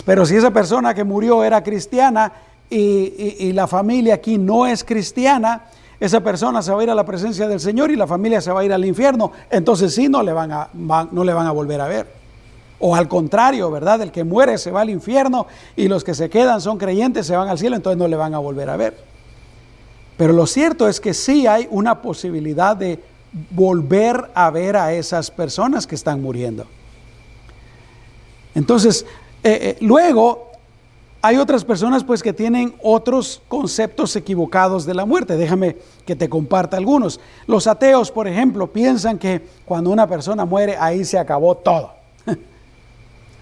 Pero si esa persona que murió era cristiana y, la familia aquí no es cristiana, esa persona se va a ir a la presencia del Señor y la familia se va a ir al infierno, entonces sí no le van a, no le van a volver a ver. O al contrario, ¿verdad? El que muere se va al infierno y los que se quedan son creyentes, se van al cielo, entonces no le van a volver a ver. Pero lo cierto es que sí hay una posibilidad de volver a ver a esas personas que están muriendo. Entonces, eh, eh, luego hay otras personas pues que tienen otros conceptos equivocados de la muerte. Déjame que te comparta algunos. Los ateos, por ejemplo, piensan que cuando una persona muere ahí se acabó todo.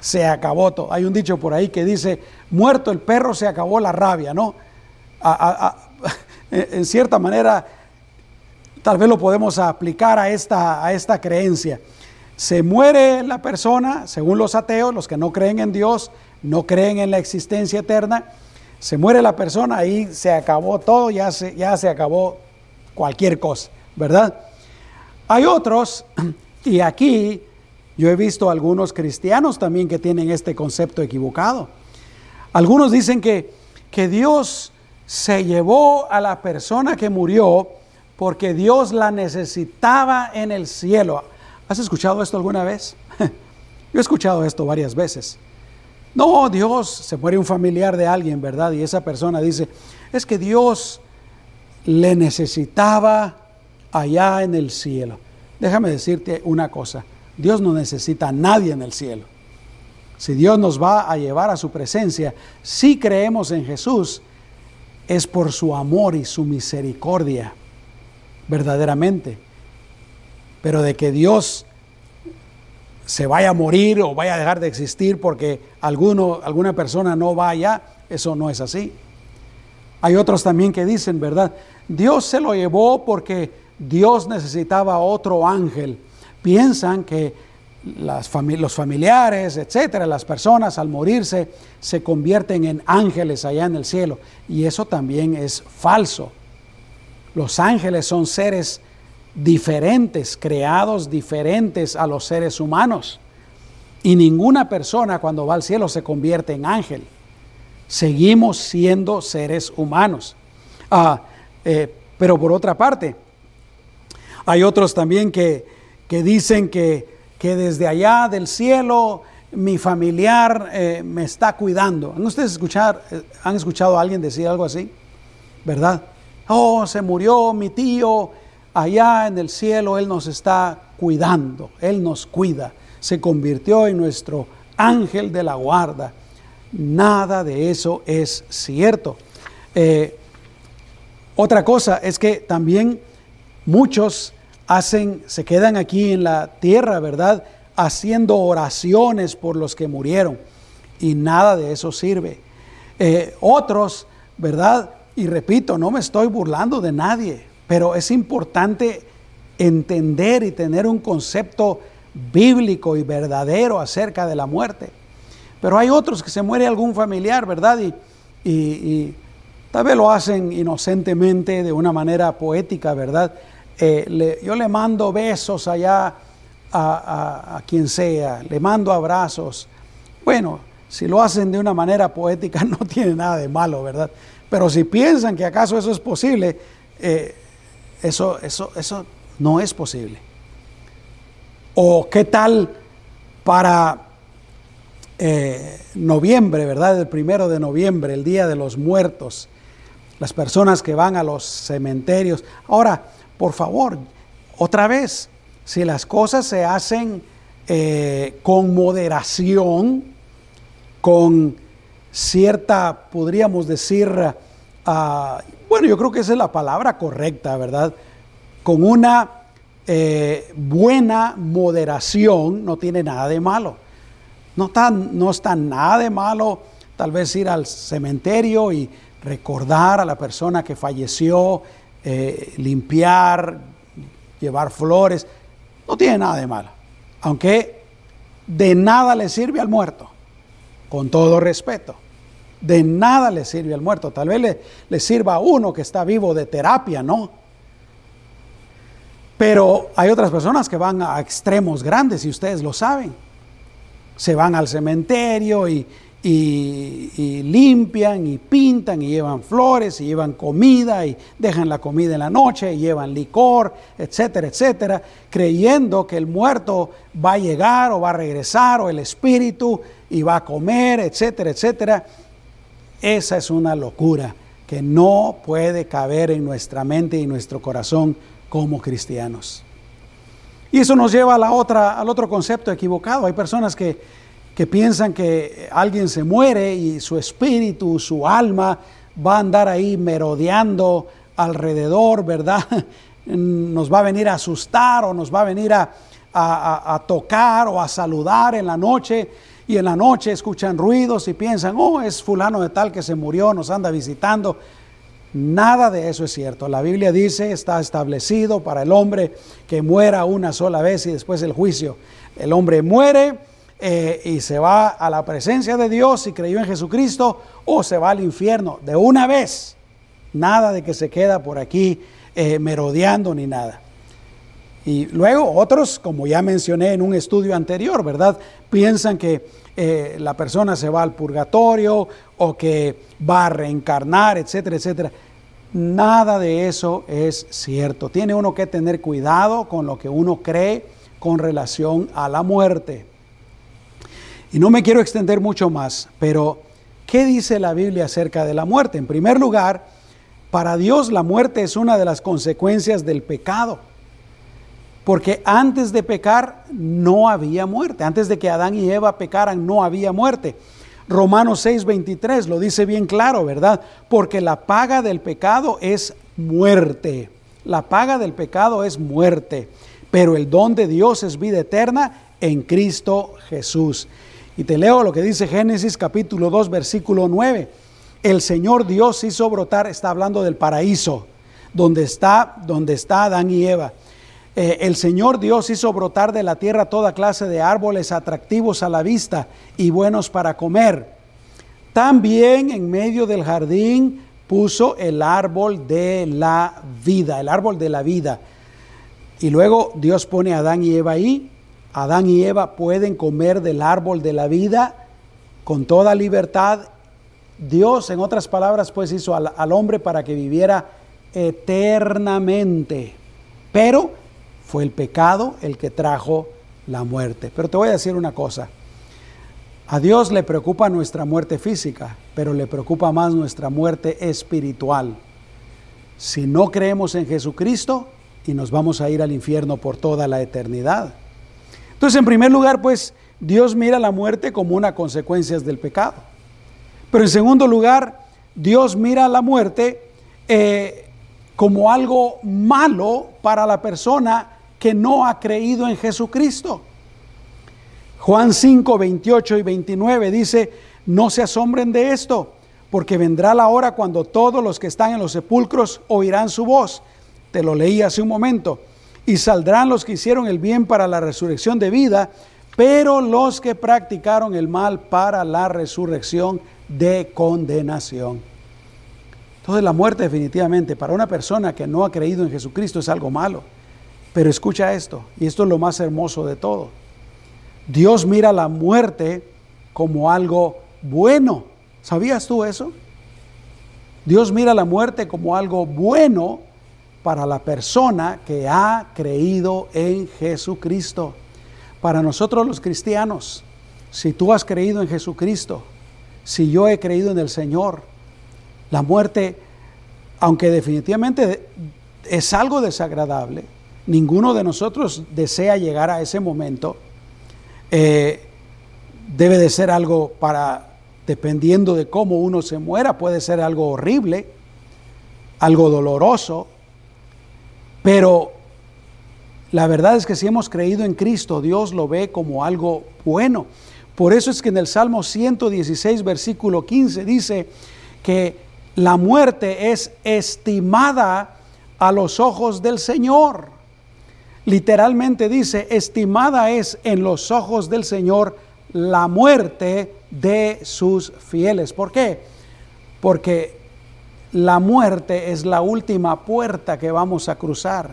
se acabó todo. Hay un dicho por ahí que dice, muerto el perro se acabó la rabia, ¿no? en cierta manera, tal vez lo podemos aplicar a esta, a esta creencia. Se muere la persona, según los ateos, los que no creen en Dios, no creen en la existencia eterna, se muere la persona, ahí se acabó todo, ya se, ya se acabó cualquier cosa, ¿verdad? Hay otros, y aquí yo he visto algunos cristianos también que tienen este concepto equivocado. Algunos dicen que, que Dios se llevó a la persona que murió porque Dios la necesitaba en el cielo. ¿Has escuchado esto alguna vez? Yo he escuchado esto varias veces. No, Dios, se muere un familiar de alguien, ¿verdad? Y esa persona dice, es que Dios le necesitaba allá en el cielo. Déjame decirte una cosa, Dios no necesita a nadie en el cielo. Si Dios nos va a llevar a su presencia, si creemos en Jesús, es por su amor y su misericordia, verdaderamente. Pero de que Dios se vaya a morir o vaya a dejar de existir porque alguno, alguna persona no vaya, eso no es así. Hay otros también que dicen, ¿verdad? Dios se lo llevó porque Dios necesitaba otro ángel. Piensan que las los familiares, etcétera, las personas al morirse se convierten en ángeles allá en el cielo. Y eso también es falso. Los ángeles son seres diferentes, creados diferentes a los seres humanos. Y ninguna persona cuando va al cielo se convierte en ángel. Seguimos siendo seres humanos. Ah, eh, pero por otra parte, hay otros también que, que dicen que, que, desde allá del cielo mi familiar eh, me está cuidando. ¿Han ustedes escuchar, eh, han escuchado a alguien decir algo así? ¿Verdad? Oh, se murió mi tío allá en el cielo Él nos está cuidando, Él nos cuida, se convirtió en nuestro ángel de la guarda. Nada de eso es cierto. Eh, otra cosa es que también muchos hacen, se quedan aquí en la tierra, ¿verdad? Haciendo oraciones por los que murieron. Y nada de eso sirve. Eh, otros, ¿verdad? Y repito, no me estoy burlando de nadie. Pero es importante entender y tener un concepto bíblico y verdadero acerca de la muerte. Pero hay otros que se muere algún familiar, ¿verdad? Y, tal vez lo hacen inocentemente, de una manera poética, ¿verdad? Eh, yo le mando besos allá a, quien sea, le mando abrazos. Bueno, si lo hacen de una manera poética no tiene nada de malo, ¿verdad? Pero si piensan que acaso eso es posible, eh, eso, eso, eso no es posible. O qué tal para eh, noviembre, ¿verdad? El primero de noviembre, el Día de los Muertos. Las personas que van a los cementerios. Ahora, por favor, otra vez, si las cosas se hacen eh, con moderación, con cierta, podríamos decir, uh, bueno, yo creo que esa es la palabra correcta, ¿verdad? Con una eh, buena moderación no tiene nada de malo. No está, no está nada de malo tal vez ir al cementerio y recordar a la persona que falleció, eh, limpiar, llevar flores. No tiene nada de malo. Aunque de nada le sirve al muerto, con todo respeto. De nada le sirve al muerto. Tal vez le, sirva a uno que está vivo de terapia, ¿no? Pero hay otras personas que van a extremos grandes y ustedes lo saben. Se van al cementerio y, y, limpian y pintan y llevan flores y llevan comida y dejan la comida en la noche y llevan licor, etcétera, etcétera, creyendo que el muerto va a llegar o va a regresar o el espíritu y va a comer, etcétera, etcétera. Esa es una locura que no puede caber en nuestra mente y nuestro corazón como cristianos. Y eso nos lleva a la otra, al otro concepto equivocado. Hay personas que que piensan que alguien se muere y su espíritu, su alma va a andar ahí merodeando alrededor, ¿verdad? Nos va a venir a asustar o nos va a venir a, a, tocar o a saludar en la noche y en la noche escuchan ruidos y piensan, oh, es fulano de tal que se murió, nos anda visitando. Nada de eso es cierto. La Biblia dice, está establecido para el hombre que muera una sola vez y después el juicio. El hombre muere eh, y se va a la presencia de Dios y creyó en Jesucristo o se va al infierno de una vez. Nada de que se queda por aquí eh, merodeando ni nada. Y luego otros, como ya mencioné en un estudio anterior, ¿verdad? Piensan que eh, la persona se va al purgatorio o que va a reencarnar, etcétera, etcétera. Nada de eso es cierto. Tiene uno que tener cuidado con lo que uno cree con relación a la muerte. Y no me quiero extender mucho más, pero ¿qué dice la Biblia acerca de la muerte? En primer lugar, para Dios la muerte es una de las consecuencias del pecado. Porque antes de pecar no había muerte. Antes de que Adán y Eva pecaran no había muerte. Romanos 6:23 lo dice bien claro, ¿verdad? Porque la paga del pecado es muerte. La paga del pecado es muerte. Pero el don de Dios es vida eterna en Cristo Jesús. Y te leo lo que dice Génesis capítulo 2, versículo 9. El Señor Dios hizo brotar, está hablando del paraíso, donde está, donde está Adán y Eva. Eh, el Señor Dios hizo brotar de la tierra toda clase de árboles atractivos a la vista y buenos para comer. También en medio del jardín puso el árbol de la vida, el árbol de la vida. Y luego Dios pone a Adán y Eva ahí Adán y Eva pueden comer del árbol de la vida con toda libertad. Dios, en otras palabras, pues hizo al, hombre para que viviera eternamente. Pero fue el pecado el que trajo la muerte. Pero te voy a decir una cosa. A Dios le preocupa nuestra muerte física, pero le preocupa más nuestra muerte espiritual. Si no creemos en Jesucristo, y nos vamos a ir al infierno por toda la eternidad. Entonces, en primer lugar, pues Dios mira la muerte como una consecuencia del pecado. Pero en segundo lugar, Dios mira la muerte eh, como algo malo para la persona que no ha creído en Jesucristo. Juan 5, 28 y 29 dice, no se asombren de esto, porque vendrá la hora cuando todos los que están en los sepulcros oirán su voz. Te lo leí hace un momento y saldrán los que hicieron el bien para la resurrección de vida, pero los que practicaron el mal para la resurrección de condenación. Entonces la muerte definitivamente para una persona que no ha creído en Jesucristo es algo malo. Pero escucha esto, y esto es lo más hermoso de todo. Dios mira la muerte como algo bueno. ¿Sabías tú eso? Dios mira la muerte como algo bueno para la persona que ha creído en Jesucristo. Para nosotros los cristianos, si tú has creído en Jesucristo, si yo he creído en el Señor, la muerte, aunque definitivamente es algo desagradable, ninguno de nosotros desea llegar a ese momento, eh, debe de ser algo para, dependiendo de cómo uno se muera, puede ser algo horrible, algo doloroso, pero la verdad es que si hemos creído en Cristo, Dios lo ve como algo bueno. Por eso es que en el Salmo 116, versículo 15 dice que la muerte es estimada a los ojos del Señor. Literalmente dice, estimada es en los ojos del Señor la muerte de sus fieles. ¿Por qué? Porque la muerte es la última puerta que vamos a cruzar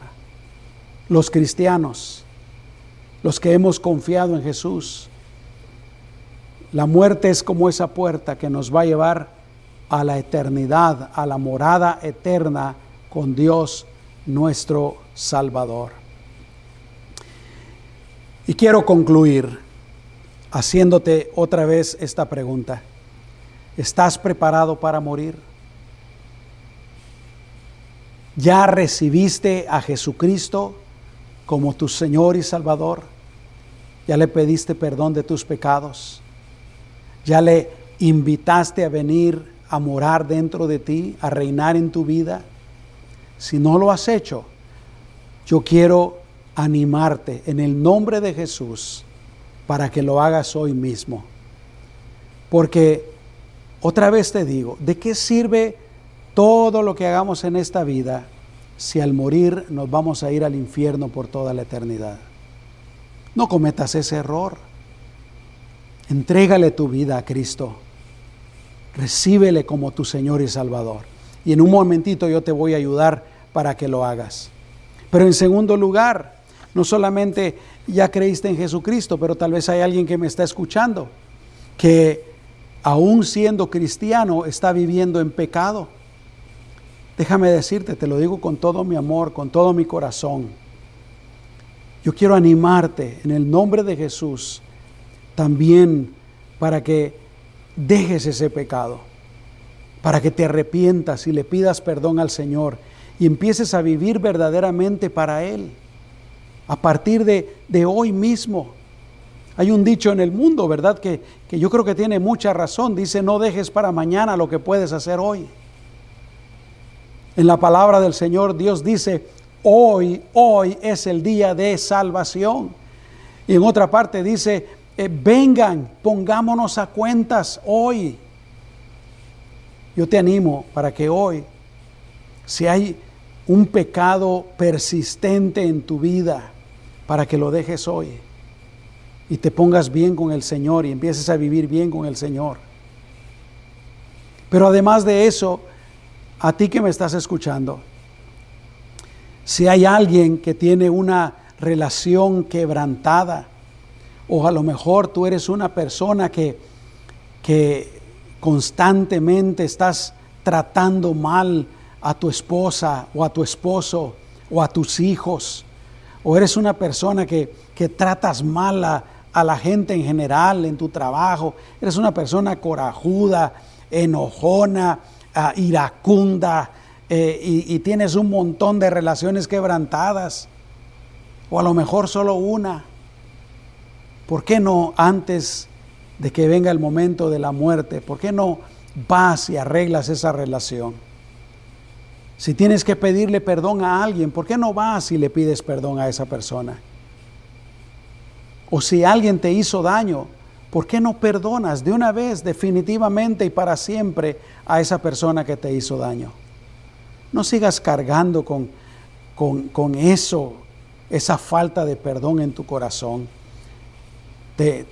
los cristianos, los que hemos confiado en Jesús. La muerte es como esa puerta que nos va a llevar a la eternidad, a la morada eterna con Dios nuestro Salvador. Y quiero concluir haciéndote otra vez esta pregunta. ¿Estás preparado para morir? ¿Ya recibiste a Jesucristo como tu Señor y Salvador? ¿Ya le pediste perdón de tus pecados? ¿Ya le invitaste a venir a morar dentro de ti, a reinar en tu vida? Si no lo has hecho, yo quiero animarte en el nombre de Jesús para que lo hagas hoy mismo. Porque otra vez te digo, ¿de qué sirve todo lo que hagamos en esta vida si al morir nos vamos a ir al infierno por toda la eternidad? No cometas ese error. Entrégale tu vida a Cristo. Recíbele como tu Señor y Salvador. Y en un momentito yo te voy a ayudar para que lo hagas. Pero en segundo lugar, no solamente ya creíste en Jesucristo, pero tal vez hay alguien que me está escuchando que aún siendo cristiano está viviendo en pecado. Déjame decirte, te lo digo con todo mi amor, con todo mi corazón. Yo quiero animarte en el nombre de Jesús también para que dejes ese pecado, para que te arrepientas y le pidas perdón al Señor y empieces a vivir verdaderamente para Él, a partir de, de hoy mismo. Hay un dicho en el mundo, ¿verdad? Que, que yo creo que tiene mucha razón. Dice, no dejes para mañana lo que puedes hacer hoy. En la palabra del Señor Dios dice, hoy, hoy es el día de salvación. Y en otra parte dice, eh, vengan, pongámonos a cuentas hoy. Yo te animo para que hoy, si hay un pecado persistente en tu vida, para que lo dejes hoy y te pongas bien con el Señor y empieces a vivir bien con el Señor. Pero además de eso, a ti que me estás escuchando, si hay alguien que tiene una relación quebrantada, o a lo mejor tú eres una persona que, que constantemente estás tratando mal a tu esposa o a tu esposo o a tus hijos, o eres una persona que, que tratas mal a, la gente en general en tu trabajo, eres una persona corajuda, enojona, ah, iracunda, eh, y, y tienes un montón de relaciones quebrantadas, o a lo mejor solo una. ¿Por qué no antes de que venga el momento de la muerte, por qué no vas y arreglas esa relación? Si tienes que pedirle perdón a alguien, ¿por qué no vas y le pides perdón a esa persona? O si alguien te hizo daño, ¿por qué no perdonas de una vez, definitivamente y para siempre a esa persona que te hizo daño? No sigas cargando con, con, eso, esa falta de perdón en tu corazón. Te,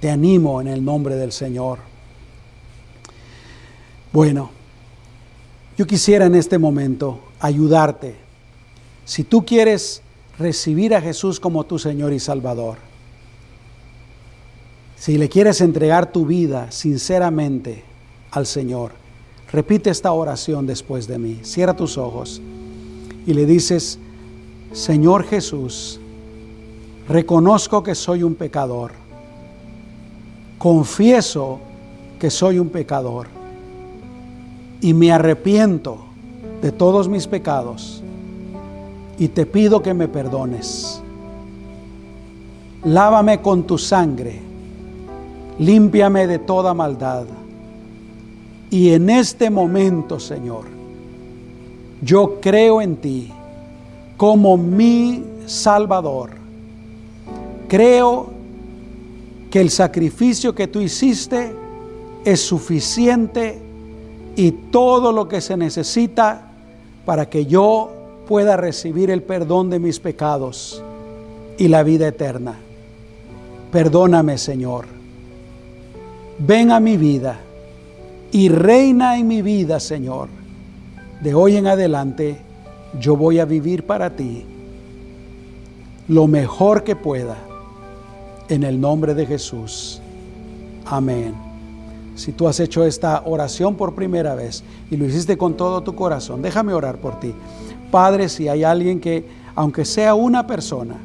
te animo en el nombre del Señor. Bueno. Yo quisiera en este momento ayudarte. Si tú quieres recibir a Jesús como tu Señor y Salvador, si le quieres entregar tu vida sinceramente al Señor, repite esta oración después de mí. Cierra tus ojos y le dices, Señor Jesús, reconozco que soy un pecador. Confieso que soy un pecador y me arrepiento de todos mis pecados y te pido que me perdones. Lávame con tu sangre, límpiame de toda maldad. Y en este momento, Señor, yo creo en ti como mi Salvador. Creo que el sacrificio que tú hiciste es suficiente y todo lo que se necesita para que yo pueda recibir el perdón de mis pecados y la vida eterna. Perdóname, Señor. Ven a mi vida y reina en mi vida, Señor. De hoy en adelante yo voy a vivir para ti lo mejor que pueda. En el nombre de Jesús. Amén. Si tú has hecho esta oración por primera vez y lo hiciste con todo tu corazón, déjame orar por ti. Padre, si hay alguien que, aunque sea una persona,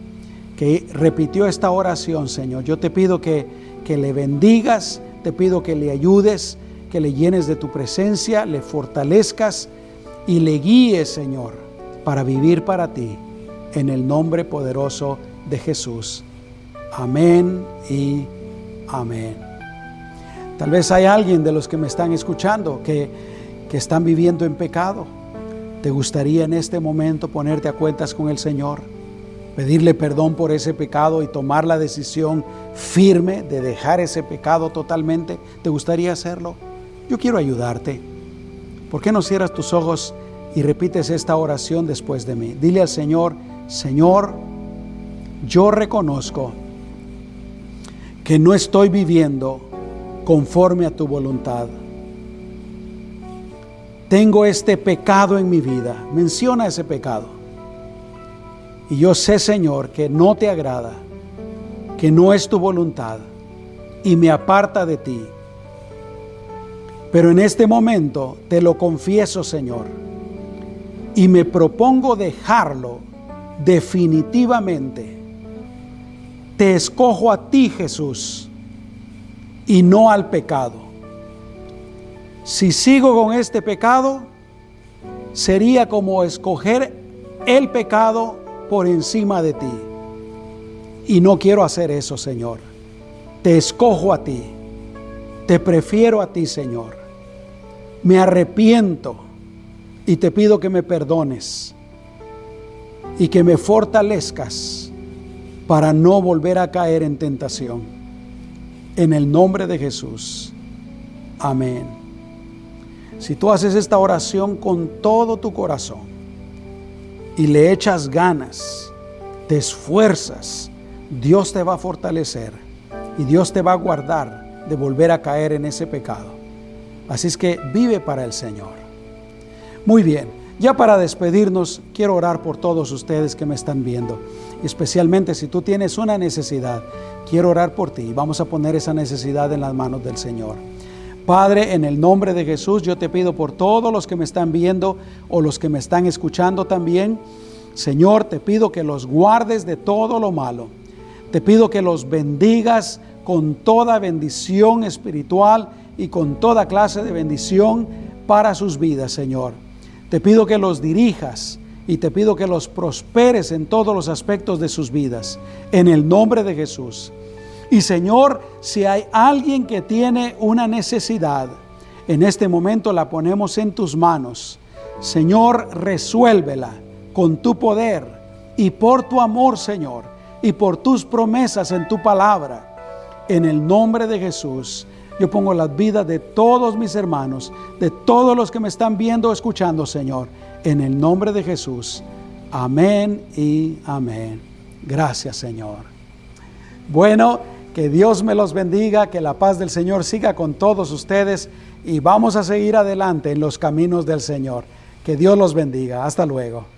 que repitió esta oración, Señor, yo te pido que, que le bendigas, te pido que le ayudes, que le llenes de tu presencia, le fortalezcas y le guíes, Señor, para vivir para ti, en el nombre poderoso de Jesús. Amén y amén. Tal vez hay alguien de los que me están escuchando que, que están viviendo en pecado. ¿Te gustaría en este momento ponerte a cuentas con el Señor? Pedirle perdón por ese pecado y tomar la decisión firme de dejar ese pecado totalmente. ¿Te gustaría hacerlo? Yo quiero ayudarte. ¿Por qué no cierras tus ojos y repites esta oración después de mí? Dile al Señor, Señor, yo reconozco que no estoy viviendo conforme a tu voluntad. Tengo este pecado en mi vida. Menciona ese pecado. Y yo sé, Señor, que no te agrada, que no es tu voluntad y me aparta de ti. Pero en este momento te lo confieso, Señor, y me propongo dejarlo definitivamente. Te escojo a ti, Jesús, y no al pecado. Si sigo con este pecado, sería como escoger el pecado por encima de ti. Y no quiero hacer eso, Señor. Te escojo a ti. Te prefiero a ti, Señor me arrepiento y te pido que me perdones y que me fortalezcas para no volver a caer en tentación. En el nombre de Jesús. Amén. Si tú haces esta oración con todo tu corazón y le echas ganas, te esfuerzas, Dios te va a fortalecer y Dios te va a guardar de volver a caer en ese pecado. Así es que vive para el Señor. Muy bien, ya para despedirnos, quiero orar por todos ustedes que me están viendo. Especialmente si tú tienes una necesidad, quiero orar por ti y vamos a poner esa necesidad en las manos del Señor. Padre, en el nombre de Jesús, yo te pido por todos los que me están viendo o los que me están escuchando también. Señor, te pido que los guardes de todo lo malo. Te pido que los bendigas con toda bendición espiritual y con toda clase de bendición para sus vidas, Señor. Te pido que los dirijas y te pido que los prosperes en todos los aspectos de sus vidas, en el nombre de Jesús. Y Señor, si hay alguien que tiene una necesidad, en este momento la ponemos en tus manos. Señor, resuélvela con tu poder y por tu amor, Señor, y por tus promesas en tu palabra. En el nombre de Jesús. Yo pongo las vidas de todos mis hermanos, de todos los que me están viendo o escuchando, Señor, en el nombre de Jesús. Amén y amén. Gracias, Señor. Bueno, que Dios me los bendiga, que la paz del Señor siga con todos ustedes y vamos a seguir adelante en los caminos del Señor. Que Dios los bendiga. Hasta luego.